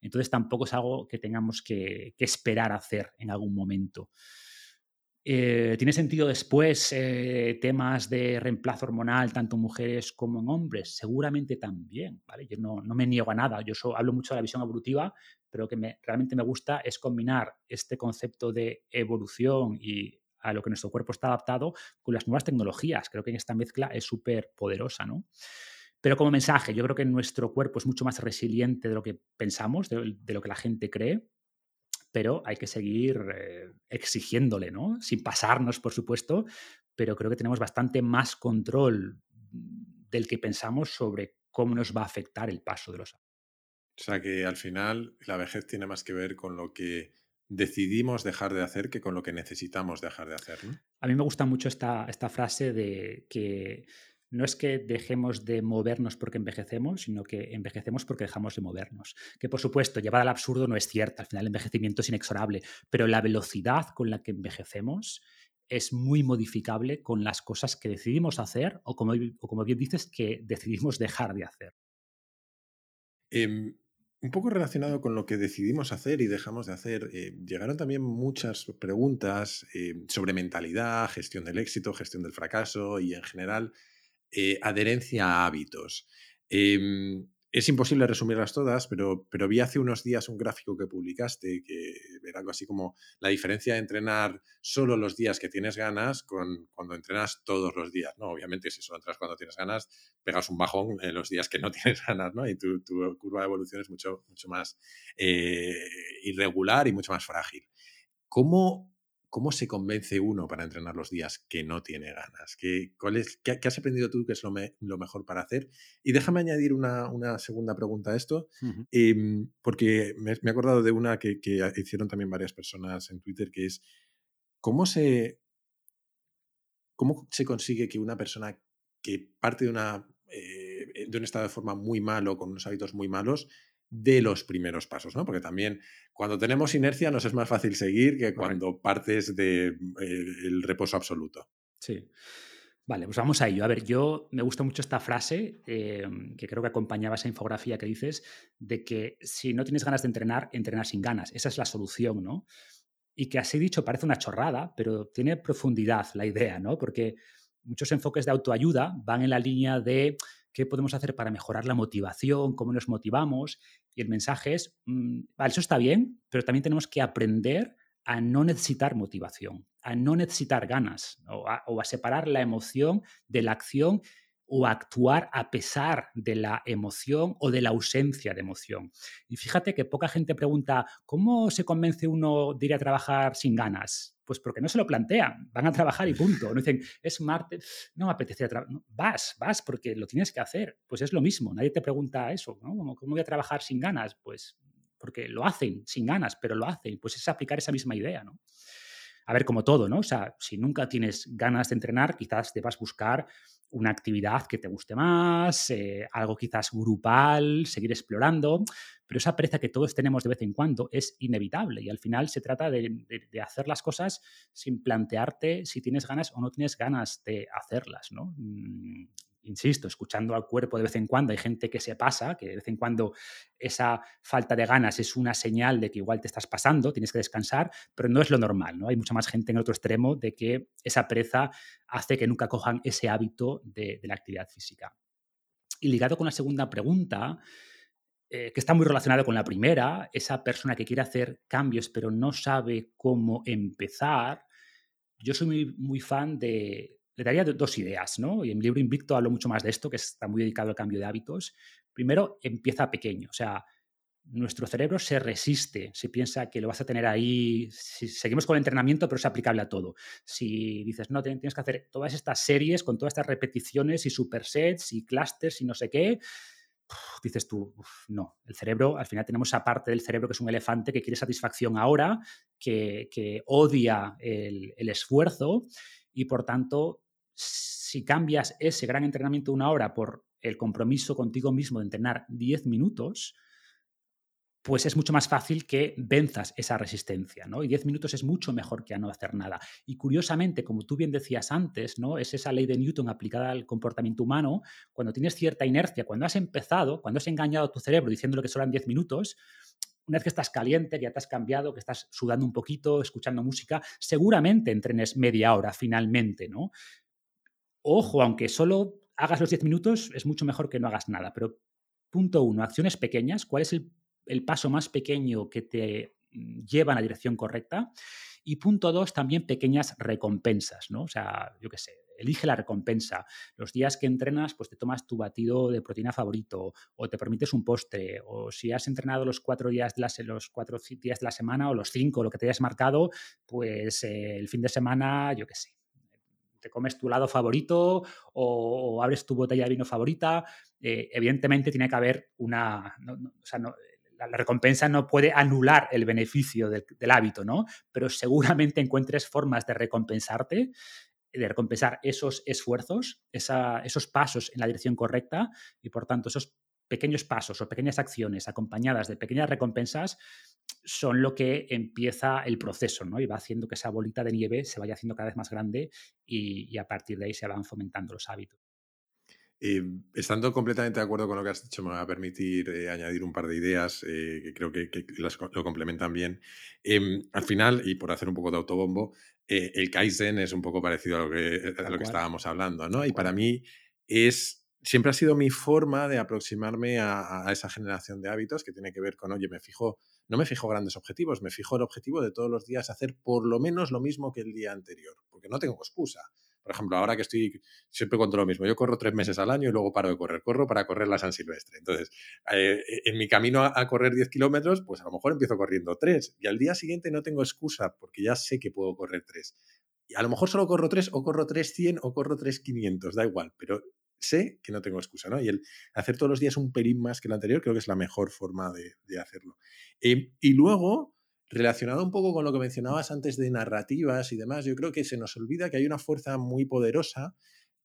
Entonces tampoco es algo que tengamos que, que esperar a hacer en algún momento. Eh, ¿Tiene sentido después eh, temas de reemplazo hormonal, tanto en mujeres como en hombres? Seguramente también, ¿vale? Yo no, me niego a nada, yo hablo mucho de la visión evolutiva, pero que me, realmente me gusta es combinar este concepto de evolución y a lo que nuestro cuerpo está adaptado con las nuevas tecnologías. Creo que esta mezcla es súper poderosa, ¿no? Pero como mensaje, yo creo que nuestro cuerpo es mucho más resiliente de lo que pensamos, de lo que la gente cree pero hay que seguir eh, exigiéndole, ¿no? Sin pasarnos, por supuesto, pero creo que tenemos bastante más control del que pensamos sobre cómo nos va a afectar el paso de los años.
O sea que al final la vejez tiene más que ver con lo que decidimos dejar de hacer que con lo que necesitamos dejar de hacer. ¿no?
A mí me gusta mucho esta, esta frase de que no es que dejemos de movernos porque envejecemos, sino que envejecemos porque dejamos de movernos. Que por supuesto, llevada al absurdo no es cierta, al final el envejecimiento es inexorable, pero la velocidad con la que envejecemos es muy modificable con las cosas que decidimos hacer o como, como bien dices, que decidimos dejar de hacer.
Em, un poco relacionado con lo que decidimos hacer y dejamos de hacer, eh, llegaron también muchas preguntas eh, sobre mentalidad, gestión del éxito, gestión del fracaso y en general eh, adherencia a hábitos. Em, es imposible resumirlas todas, pero, pero vi hace unos días un gráfico que publicaste que era algo así como la diferencia de entrenar solo los días que tienes ganas con cuando entrenas todos los días. ¿no? Obviamente, si solo entrenas cuando tienes ganas, pegas un bajón en los días que no <laughs> tienes ganas, ¿no? Y tu, curva de evolución es mucho, mucho más eh, irregular y mucho más frágil. ¿Cómo ¿Cómo se convence uno para entrenar los días que no tiene ganas? ¿Qué, cuál es, qué, has aprendido tú que es lo, mejor para hacer? Y déjame añadir una, segunda pregunta a esto, em, porque me, he acordado de una que, hicieron también varias personas en Twitter, que es, ¿cómo se, cómo se consigue que una persona que parte de, una, eh, de un estado de forma muy malo, con unos hábitos muy malos, de los primeros pasos, ¿no? Porque también cuando tenemos inercia nos es más fácil seguir que cuando partes del de, el reposo absoluto.
Sí. Vale, pues vamos a ello. A ver, yo me gusta mucho esta frase em, que creo que acompañaba esa infografía que dices de que si no tienes ganas de entrenar, entrenar sin ganas. Esa es la solución, ¿no? Y que así dicho parece una chorrada, pero tiene profundidad la idea, ¿no? Porque muchos enfoques de autoayuda van en la línea de qué podemos hacer para mejorar la motivación, cómo nos motivamos. Y el mensaje es, mm, eso está bien, pero también tenemos que aprender a no necesitar motivación, a no necesitar ganas o a, separar la emoción de la acción o actuar a pesar de la emoción o de la ausencia de emoción. Y fíjate que poca gente pregunta, ¿cómo se convence uno de ir a trabajar sin ganas? Pues porque no se lo plantean, van a trabajar y punto. No dicen, es martes, no me apetece trabajar. vas, vas porque lo tienes que hacer. Pues es lo mismo, nadie te pregunta eso, ¿no? ¿Cómo, ¿Cómo voy a trabajar sin ganas? Pues porque lo hacen sin ganas, pero lo hacen. Pues es aplicar esa misma idea, ¿no? A ver, como todo, ¿no? O sea, si nunca tienes ganas de entrenar, quizás debas buscar una actividad que te guste más, eh, algo quizás grupal, seguir explorando, pero esa pereza que todos tenemos de vez en cuando es inevitable y al final se trata de, hacer las cosas sin plantearte si tienes ganas o no tienes ganas de hacerlas, ¿no? Insisto, escuchando al cuerpo de vez en cuando, hay gente que se pasa, que de vez en cuando esa falta de ganas es una señal de que igual te estás pasando, tienes que descansar, pero no es lo normal, ¿no? Hay mucha más gente en el otro extremo de que esa pereza hace que nunca cojan ese hábito de, la actividad física. Y ligado con la segunda pregunta, eh, que está muy relacionado con la primera, esa persona que quiere hacer cambios pero no sabe cómo empezar, yo soy muy fan de, le daría dos ideas, ¿no? Y en mi libro Invicto hablo mucho más de esto, que está muy dedicado al cambio de hábitos. Primero, empieza pequeño, o sea, nuestro cerebro se resiste, se piensa que lo vas a tener ahí, si seguimos con el entrenamiento, pero es aplicable a todo. Si dices, no, tienes que hacer todas estas series con todas estas repeticiones y supersets y clusters y no sé qué, dices tú, no, el cerebro, al final tenemos esa parte del cerebro que es un elefante que quiere satisfacción ahora, que, odia el esfuerzo y por tanto si cambias ese gran entrenamiento de una hora por el compromiso contigo mismo de entrenar 10 minutos, pues es mucho más fácil que venzas esa resistencia, ¿no? Y 10 minutos es mucho mejor que a no hacer nada. Y curiosamente, como tú bien decías antes, ¿no? Es esa ley de Newton aplicada al comportamiento humano, cuando tienes cierta inercia, cuando has empezado, cuando has engañado a tu cerebro diciéndole que solo eran 10 minutos, una vez que estás caliente, que ya te has cambiado, que estás sudando un poquito, escuchando música, seguramente entrenes media hora finalmente, ¿no? Ojo, aunque solo hagas los 10 minutos, es mucho mejor que no hagas nada. Pero punto uno, acciones pequeñas. ¿Cuál es el, paso más pequeño que te mm, lleva en la dirección correcta? Y punto dos, también pequeñas recompensas, ¿no? O sea, yo qué sé, elige la recompensa. Los días que entrenas, pues te tomas tu batido de proteína favorito o te permites un postre. O si has entrenado los cuatro días de la, los cuatro días de la semana o los cinco, lo que te hayas marcado, pues eh, el fin de semana, yo qué sé, te comes tu lado favorito o, abres tu botella de vino favorita. Eh, evidentemente tiene que haber una... o sea, la, recompensa no puede anular el beneficio del, hábito, ¿no? Pero seguramente encuentres formas de recompensarte de recompensar esos esfuerzos, esos pasos en la dirección correcta y por tanto esos pequeños pasos o pequeñas acciones acompañadas de pequeñas recompensas son lo que empieza el proceso, ¿no? Y va haciendo que esa bolita de nieve se vaya haciendo cada vez más grande y, a partir de ahí se van fomentando los hábitos.
estando completamente de acuerdo con lo que has dicho, me va a permitir eh, añadir un par de ideas eh, que creo que, lo complementan bien. Em, al final, y por hacer un poco de autobombo, eh, el Kaizen es un poco parecido a lo que, a lo que estábamos hablando, ¿no? Y para mí es siempre ha sido mi forma de aproximarme a, esa generación de hábitos que tiene que ver con, oye, me fijo, no me fijo grandes objetivos, me fijo el objetivo de todos los días hacer por lo menos lo mismo que el día anterior, porque no tengo excusa. Por ejemplo, ahora que estoy, siempre cuento lo mismo, yo corro tres meses al año y luego paro de correr, corro para correr la San Silvestre. Entonces, eh, en mi camino a, correr 10 kilómetros, pues a lo mejor empiezo corriendo tres y al día siguiente no tengo excusa porque ya sé que puedo correr tres. Y a lo mejor solo corro tres o corro tres 100 o corro tres 500, da igual, pero sé que no tengo excusa, ¿no? Y el hacer todos los días un pelín más que el anterior creo que es la mejor forma de, hacerlo. Em, y luego, relacionado un poco con lo que mencionabas antes de narrativas y demás, yo creo que se nos olvida que hay una fuerza muy poderosa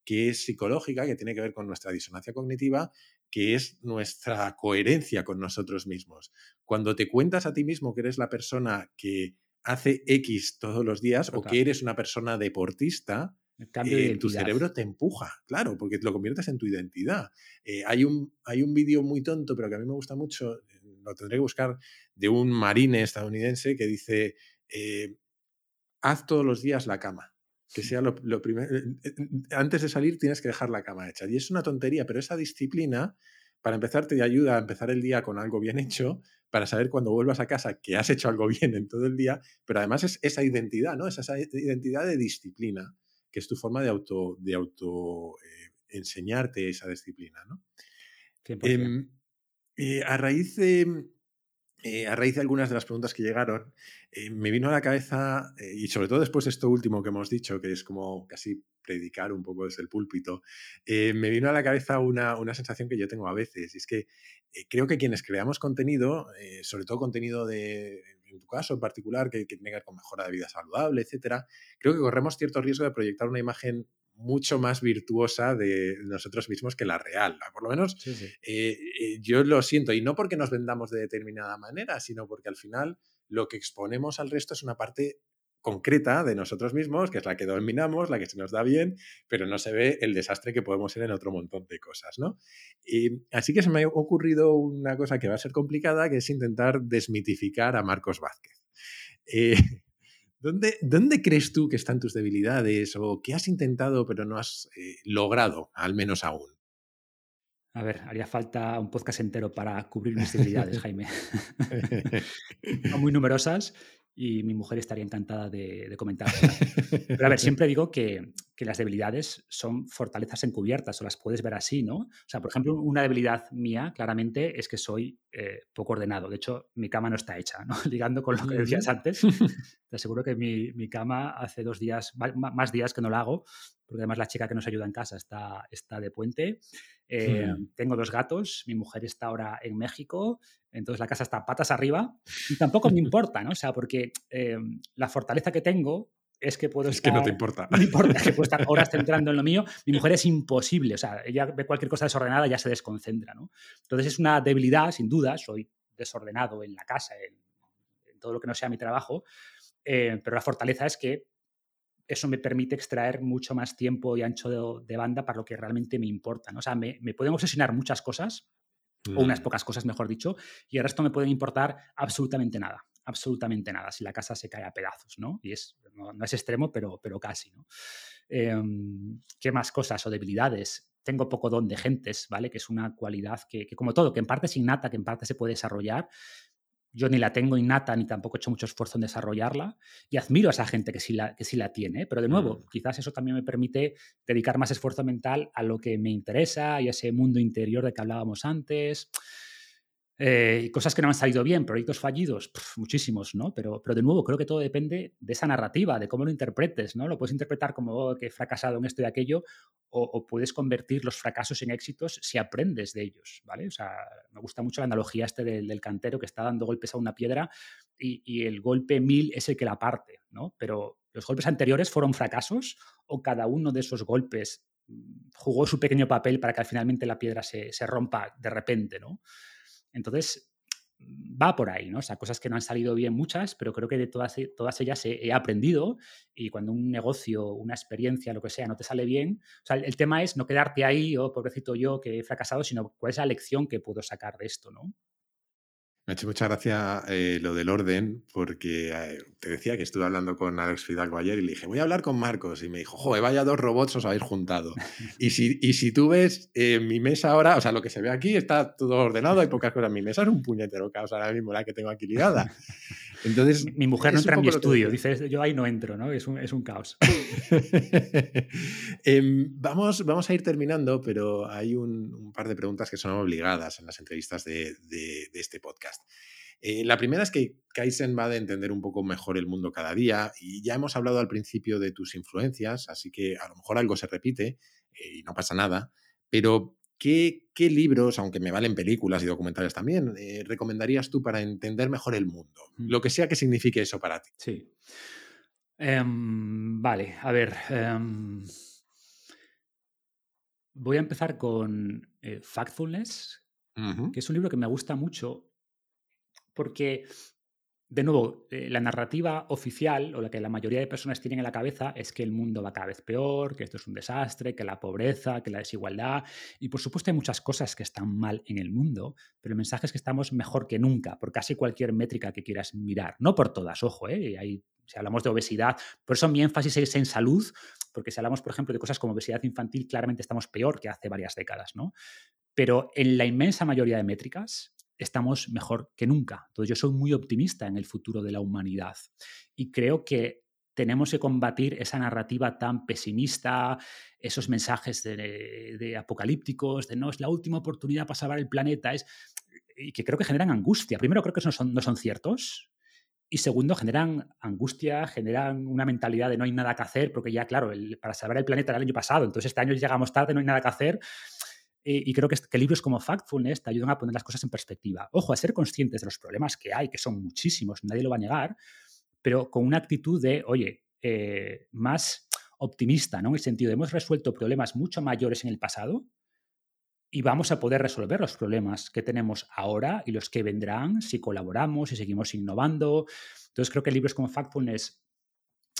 que es psicológica, que tiene que ver con nuestra disonancia cognitiva, que es nuestra coherencia con nosotros mismos. Cuando te cuentas a ti mismo que eres la persona que hace X todos los días o que eres una persona deportista, eh, tu cerebro te empuja, claro, porque lo conviertes en tu identidad. Eh, hay un, hay un vídeo muy tonto, pero que a mí me gusta mucho, eh, lo tendré que buscar, de un marine estadounidense que dice, haz todos los días la cama. Que sea lo, lo primero. Antes de salir tienes que dejar la cama hecha. Y es una tontería, pero esa disciplina, para empezar, te ayuda a empezar el día con algo bien hecho, para saber cuando vuelvas a casa que has hecho algo bien en todo el día, pero además es esa identidad, ¿no? Es esa identidad de disciplina que es tu forma de auto, de auto eh, enseñarte esa disciplina. ¿no? Em, eh, a raíz de eh, a raíz de algunas de las preguntas que llegaron, eh, me vino a la cabeza, eh, y sobre todo después de esto último que hemos dicho, que es como casi predicar un poco desde el púlpito, me vino a la cabeza una, una, sensación que yo tengo a veces, y es que creo que quienes creamos contenido, sobre todo contenido de, en tu caso en particular, que, que tiene que ver con mejora de vida saludable, etcétera, creo que corremos cierto riesgo de proyectar una imagen mucho más virtuosa de nosotros mismos que la real. Por lo menos eh, eh, yo lo siento, y no porque nos vendamos de determinada manera, sino porque al final lo que exponemos al resto es una parte concreta de nosotros mismos, que es la que dominamos, la que se nos da bien, pero no se ve el desastre que podemos ser en otro montón de cosas, ¿no? Y así que se me ha ocurrido una cosa que va a ser complicada, que es intentar desmitificar a Marcos Vázquez. Eh, <laughs> ¿Dónde, crees tú que están tus debilidades o qué has intentado pero no has eh, logrado, al menos aún?
A ver, haría falta un podcast entero para cubrir mis <laughs> debilidades, Jaime. <laughs> Son muy numerosas y mi mujer estaría encantada de, comentar. Pero a ver, siempre digo que, las debilidades son fortalezas encubiertas o las puedes ver así, ¿no? O sea, por ejemplo, una debilidad mía claramente es que soy eh, poco ordenado. De hecho, mi cama no está hecha, ¿no? <laughs> Ligando con lo que decías antes, te aseguro que mi, mi cama hace dos días, más días que no la hago, porque además la chica que nos ayuda en casa está, está de puente. Eh, tengo dos gatos, mi mujer está ahora en México, entonces la casa está patas arriba y tampoco me <laughs> importa, ¿no? O sea, porque eh, la fortaleza que tengo es que puedo
estar... Es que no te importa.
No importa, que puedo estar horas <laughs> centrando en lo mío. Mi mujer es imposible, o sea, ella ve cualquier cosa desordenada y ya se desconcentra, ¿no? Entonces es una debilidad, sin duda, soy desordenado en la casa, en, todo lo que no sea mi trabajo, eh, pero la fortaleza es que eso me permite extraer mucho más tiempo y ancho de, banda para lo que realmente me importa. ¿no? O sea, me, me pueden obsesionar muchas cosas, o unas mm. pocas cosas, mejor dicho, y el resto me pueden importar absolutamente nada, absolutamente nada, si la casa se cae a pedazos, ¿no? Y es, no, es extremo, pero, pero casi, ¿no? Em, ¿Qué más cosas o debilidades? Tengo poco don de gentes, ¿vale? Que es una cualidad que, que, como todo, que en parte es innata, que en parte se puede desarrollar, yo ni la tengo innata ni tampoco he hecho mucho esfuerzo en desarrollarla y admiro a esa gente que sí la, que sí la tiene, pero de nuevo, mm. quizás eso también me permite dedicar más esfuerzo mental a lo que me interesa y a ese mundo interior de que hablábamos antes. Eh, cosas que no han salido bien, proyectos fallidos, muchísimos, ¿no? Pero, pero de nuevo, creo que todo depende de esa narrativa, de cómo lo interpretes, ¿no? Lo puedes interpretar como oh, que he fracasado en esto y aquello, o, puedes convertir los fracasos en éxitos si aprendes de ellos, ¿vale? O sea, me gusta mucho la analogía este del, cantero que está dando golpes a una piedra y, y, el golpe mil es el que la parte, ¿no? Pero los golpes anteriores fueron fracasos o cada uno de esos golpes mm, jugó su pequeño papel para que finalmente la piedra se, se rompa de repente, ¿no? Entonces, va por ahí, ¿no? O sea, cosas que no han salido bien muchas, pero creo que de todas, e, todas ellas he, aprendido y cuando un negocio, una experiencia, lo que sea, no te sale bien, o sea, el, tema es no quedarte ahí, oh, pobrecito yo que he fracasado, sino cuál es la lección que puedo sacar de esto, ¿no?
Me ha hecho mucha gracia eh, lo del orden, porque eh, te decía que estuve hablando con Alex Fidalgo ayer y le dije, voy a hablar con Marcos. Y me dijo, joder, vaya dos robots os habéis juntado. <laughs> y, si, y si tú ves eh, mi mesa ahora, o sea, lo que se ve aquí está todo ordenado, hay pocas cosas. Mi mesa es un puñetero caos ahora mismo, la que tengo aquí ligada.
Entonces, mi, mujer no entra en mi estudio, dice, yo ahí no entro, ¿no? Es un, es un caos. <laughs>
Em, vamos, vamos a ir terminando, pero hay un, par de preguntas que son obligadas en las entrevistas de, de, este podcast. Eh, la primera es que Kaizen va a entender un poco mejor el mundo cada día y ya hemos hablado al principio de tus influencias, así que a lo mejor algo se repite eh, y no pasa nada, pero ¿Qué, libros, aunque me valen películas y documentales también, eh, recomendarías tú para entender mejor el mundo? Mm. Lo que sea que signifique eso para ti.
Sí. Em, vale, a ver. Em, voy a empezar con eh, Factfulness, que es un libro que me gusta mucho porque de nuevo, eh, la narrativa oficial o la que la mayoría de personas tienen en la cabeza es que el mundo va cada vez peor, que esto es un desastre, que la pobreza, que la desigualdad. Y por supuesto hay muchas cosas que están mal en el mundo, pero el mensaje es que estamos mejor que nunca por casi cualquier métrica que quieras mirar. No por todas, ojo, ¿eh? Hay, si hablamos de obesidad, por eso mi énfasis es en salud, porque si hablamos, por ejemplo, de cosas como obesidad infantil, claramente estamos peor que hace varias décadas, ¿no? Pero en la inmensa mayoría de métricas, estamos mejor que nunca. Entonces yo soy muy optimista en el futuro de la humanidad y creo que tenemos que combatir esa narrativa tan pesimista, esos mensajes de, apocalípticos, de no es la última oportunidad para salvar el planeta, es, y que creo que generan angustia. Primero, creo que no son, no son ciertos. Y segundo, generan angustia, generan una mentalidad de no hay nada que hacer, porque ya, claro, para salvar el planeta era el año pasado, entonces este año llegamos tarde, no hay nada que hacer. Y, creo que, libros como Factfulness te ayudan a poner las cosas en perspectiva. Ojo, a ser conscientes de los problemas que hay, que son muchísimos, nadie lo va a negar, pero con una actitud de, oye, eh, más optimista, ¿no? En el sentido de hemos resuelto problemas mucho mayores en el pasado y vamos a poder resolver los problemas que tenemos ahora y los que vendrán si colaboramos y seguimos innovando. Entonces creo que libros como Factfulness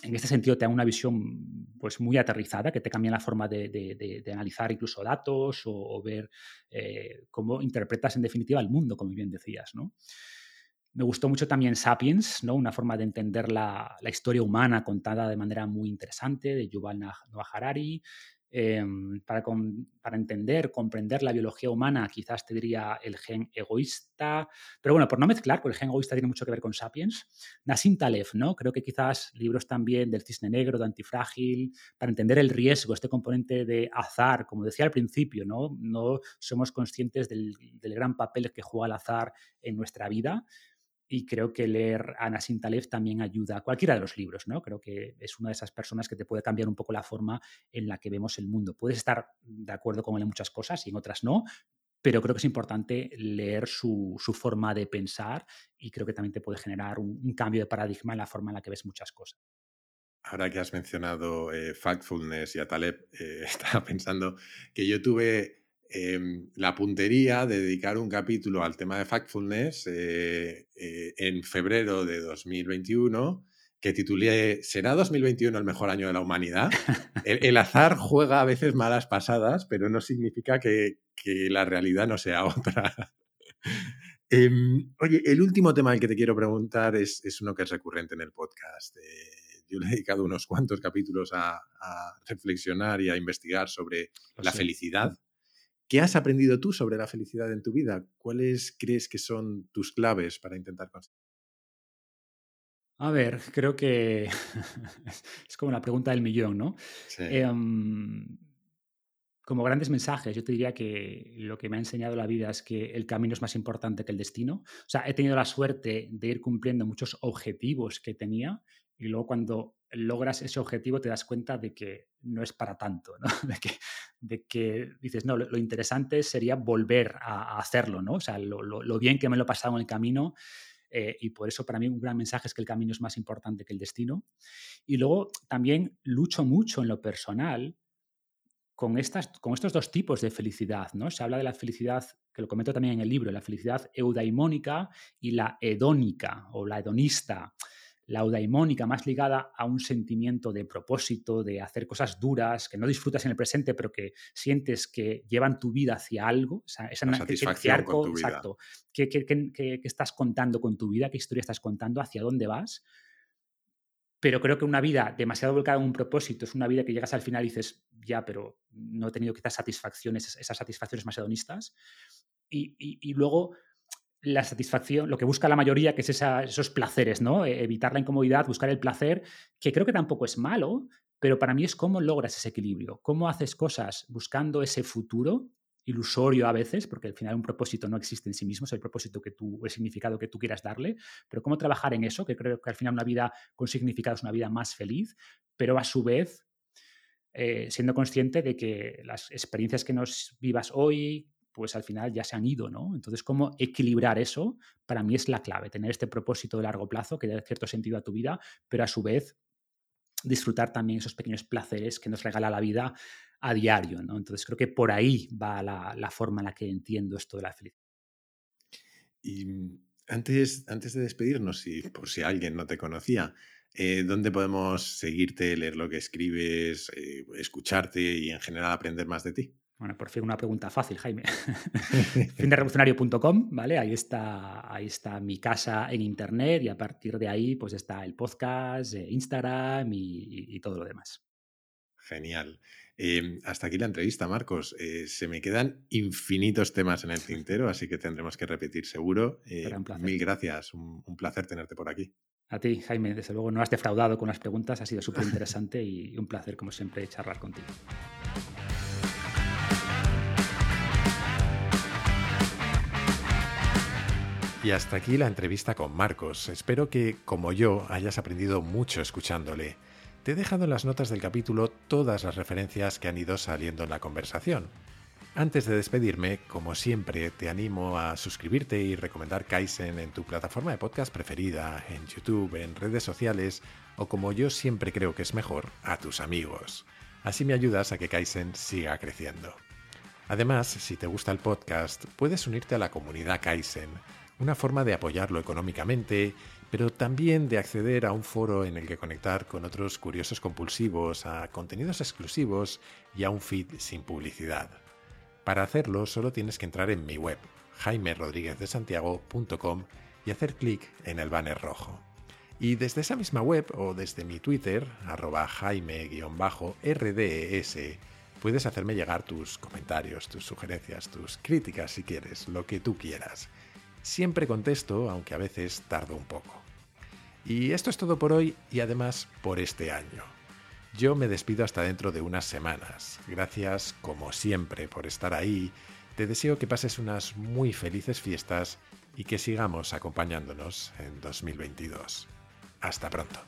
en este sentido te dan una visión pues, muy aterrizada que te cambia la forma de, analizar incluso datos o, ver eh, cómo interpretas en definitiva el mundo, como bien decías. ¿no? Me gustó mucho también Sapiens, ¿no? una forma de entender la, historia humana contada de manera muy interesante, de Yuval Noah Harari. Em, para, para, entender, comprender la biología humana, quizás te diría el gen egoísta, pero bueno, por no mezclar, porque el gen egoísta tiene mucho que ver con Sapiens. Nassim Taleb, ¿no? Creo que quizás libros también del cisne negro, de antifrágil, para entender el riesgo, este componente de azar, como decía al principio, ¿no? No somos conscientes del, del gran papel que juega el azar en nuestra vida y creo que leer a Nassim Taleb también ayuda a cualquiera de los libros, ¿no? Creo que es una de esas personas que te puede cambiar un poco la forma en la que vemos el mundo. Puedes estar de acuerdo con él en muchas cosas y en otras no, pero creo que es importante leer su, forma de pensar y creo que también te puede generar un, cambio de paradigma en la forma en la que ves muchas cosas.
Ahora que has mencionado eh, Factfulness y a Taleb, eh, <laughs> estaba pensando que yo tuve Em, la puntería de dedicar un capítulo al tema de Factfulness eh, eh, en febrero de 2021 que titulé ¿Será 2021 el mejor año de la humanidad? <laughs> El, azar juega a veces malas pasadas, pero no significa que, la realidad no sea <laughs> otra. Em, oye, el último tema al que te quiero preguntar es, uno que es recurrente en el podcast. Eh, yo le he dedicado unos cuantos capítulos a, reflexionar y a investigar sobre la felicidad ¿Qué has aprendido tú sobre la felicidad en tu vida? ¿Cuáles crees que son tus claves para intentar conseguir?
A ver, creo que <laughs> es como la pregunta del millón, ¿no? Em, como grandes mensajes, yo te diría que lo que me ha enseñado la vida es que el camino es más importante que el destino. O sea, he tenido la suerte de ir cumpliendo muchos objetivos que tenía y luego cuando logras ese objetivo te das cuenta de que no es para tanto, <laughs> de, que, de, que, dices, no, lo, interesante sería volver a, hacerlo, ¿no? O sea, lo, bien que me lo he pasado en el camino eh, y por eso para mí un gran mensaje es que el camino es más importante que el destino. Y luego también lucho mucho en lo personal con, estas, con estos dos tipos de felicidad, ¿no? Se habla de la felicidad, que lo comento también en el libro, la felicidad eudaimónica y la hedónica o la hedonista la eudaimónica más ligada a un sentimiento de propósito, de hacer cosas duras, que no disfrutas en el presente, pero que sientes que llevan tu vida hacia algo, esa,
satisfacción con tu
vida. Exacto. ¿Qué, estás contando con tu vida? ¿Qué historia estás contando? ¿Hacia dónde vas? Pero creo que una vida demasiado volcada en un propósito es una vida que llegas al final y dices, ya, pero no he tenido quizás satisfacciones, esas satisfacciones más hedonistas. y luego la satisfacción, lo que busca la mayoría, que es esos placeres, ¿no? E, evitar la incomodidad, buscar el placer, que creo que tampoco es malo, pero para mí es cómo logras ese equilibrio, cómo haces cosas buscando ese futuro ilusorio a veces, porque al final un propósito no existe en sí mismo, es el propósito que tú, el significado que tú quieras darle, pero cómo trabajar en eso, que creo que al final una vida con significado es una vida más feliz, pero a su vez eh, siendo consciente de que las experiencias que nos vivas hoy, pues al final ya se han ido, ¿no? Entonces, cómo equilibrar eso, para mí es la clave, tener este propósito de largo plazo que dé cierto sentido a tu vida, pero a su vez disfrutar también esos pequeños placeres que nos regala la vida a diario, ¿no? Entonces, creo que por ahí va la, forma en la que entiendo esto de la felicidad.
Y mm, antes, antes de despedirnos, y por si alguien no te conocía, eh, ¿dónde podemos seguirte, leer lo que escribes, eh, escucharte y en general aprender más de ti?
Bueno, por fin una pregunta fácil, Jaime. <laughs> Finderevolucionario.com, ¿vale? Ahí está, ahí está mi casa en internet y a partir de ahí pues está el podcast, eh, Instagram y, todo lo demás.
Genial. Em, hasta aquí la entrevista, Marcos. Eh, se me quedan infinitos temas en el tintero, así que tendremos que repetir seguro. Eh, mil gracias, un placer tenerte por aquí.
A ti, Jaime, desde luego no has defraudado con las preguntas, ha sido súper interesante y un placer, como siempre, charlar contigo.
Y hasta aquí la entrevista con Marcos. Espero que, como yo, hayas aprendido mucho escuchándole. Te he dejado en las notas del capítulo todas las referencias que han ido saliendo en la conversación. Antes de despedirme, como siempre, te animo a suscribirte y recomendar Kaizen en tu plataforma de podcast preferida, en YouTube, en redes sociales o como yo siempre creo que es mejor, a tus amigos. Así me ayudas a que Kaizen siga creciendo. Además, si te gusta el podcast, puedes unirte a la comunidad Kaizen una forma de apoyarlo económicamente, pero también de acceder a un foro en el que conectar con otros curiosos compulsivos, a contenidos exclusivos y a un feed sin publicidad. Para hacerlo solo tienes que entrar en mi web, jaimerodriguezdesantiago.com y hacer clic en el banner rojo. Y desde esa misma web o desde mi Twitter, arroba jaime-rdes, puedes hacerme llegar tus comentarios, tus sugerencias, tus críticas si quieres, lo que tú quieras. Siempre contesto, aunque a veces tardo un poco. Y esto es todo por hoy y además por este año. Yo me despido hasta dentro de unas semanas. Gracias, como siempre, por estar ahí. Te deseo que pases unas muy felices fiestas y que sigamos acompañándonos en 2022. Hasta pronto.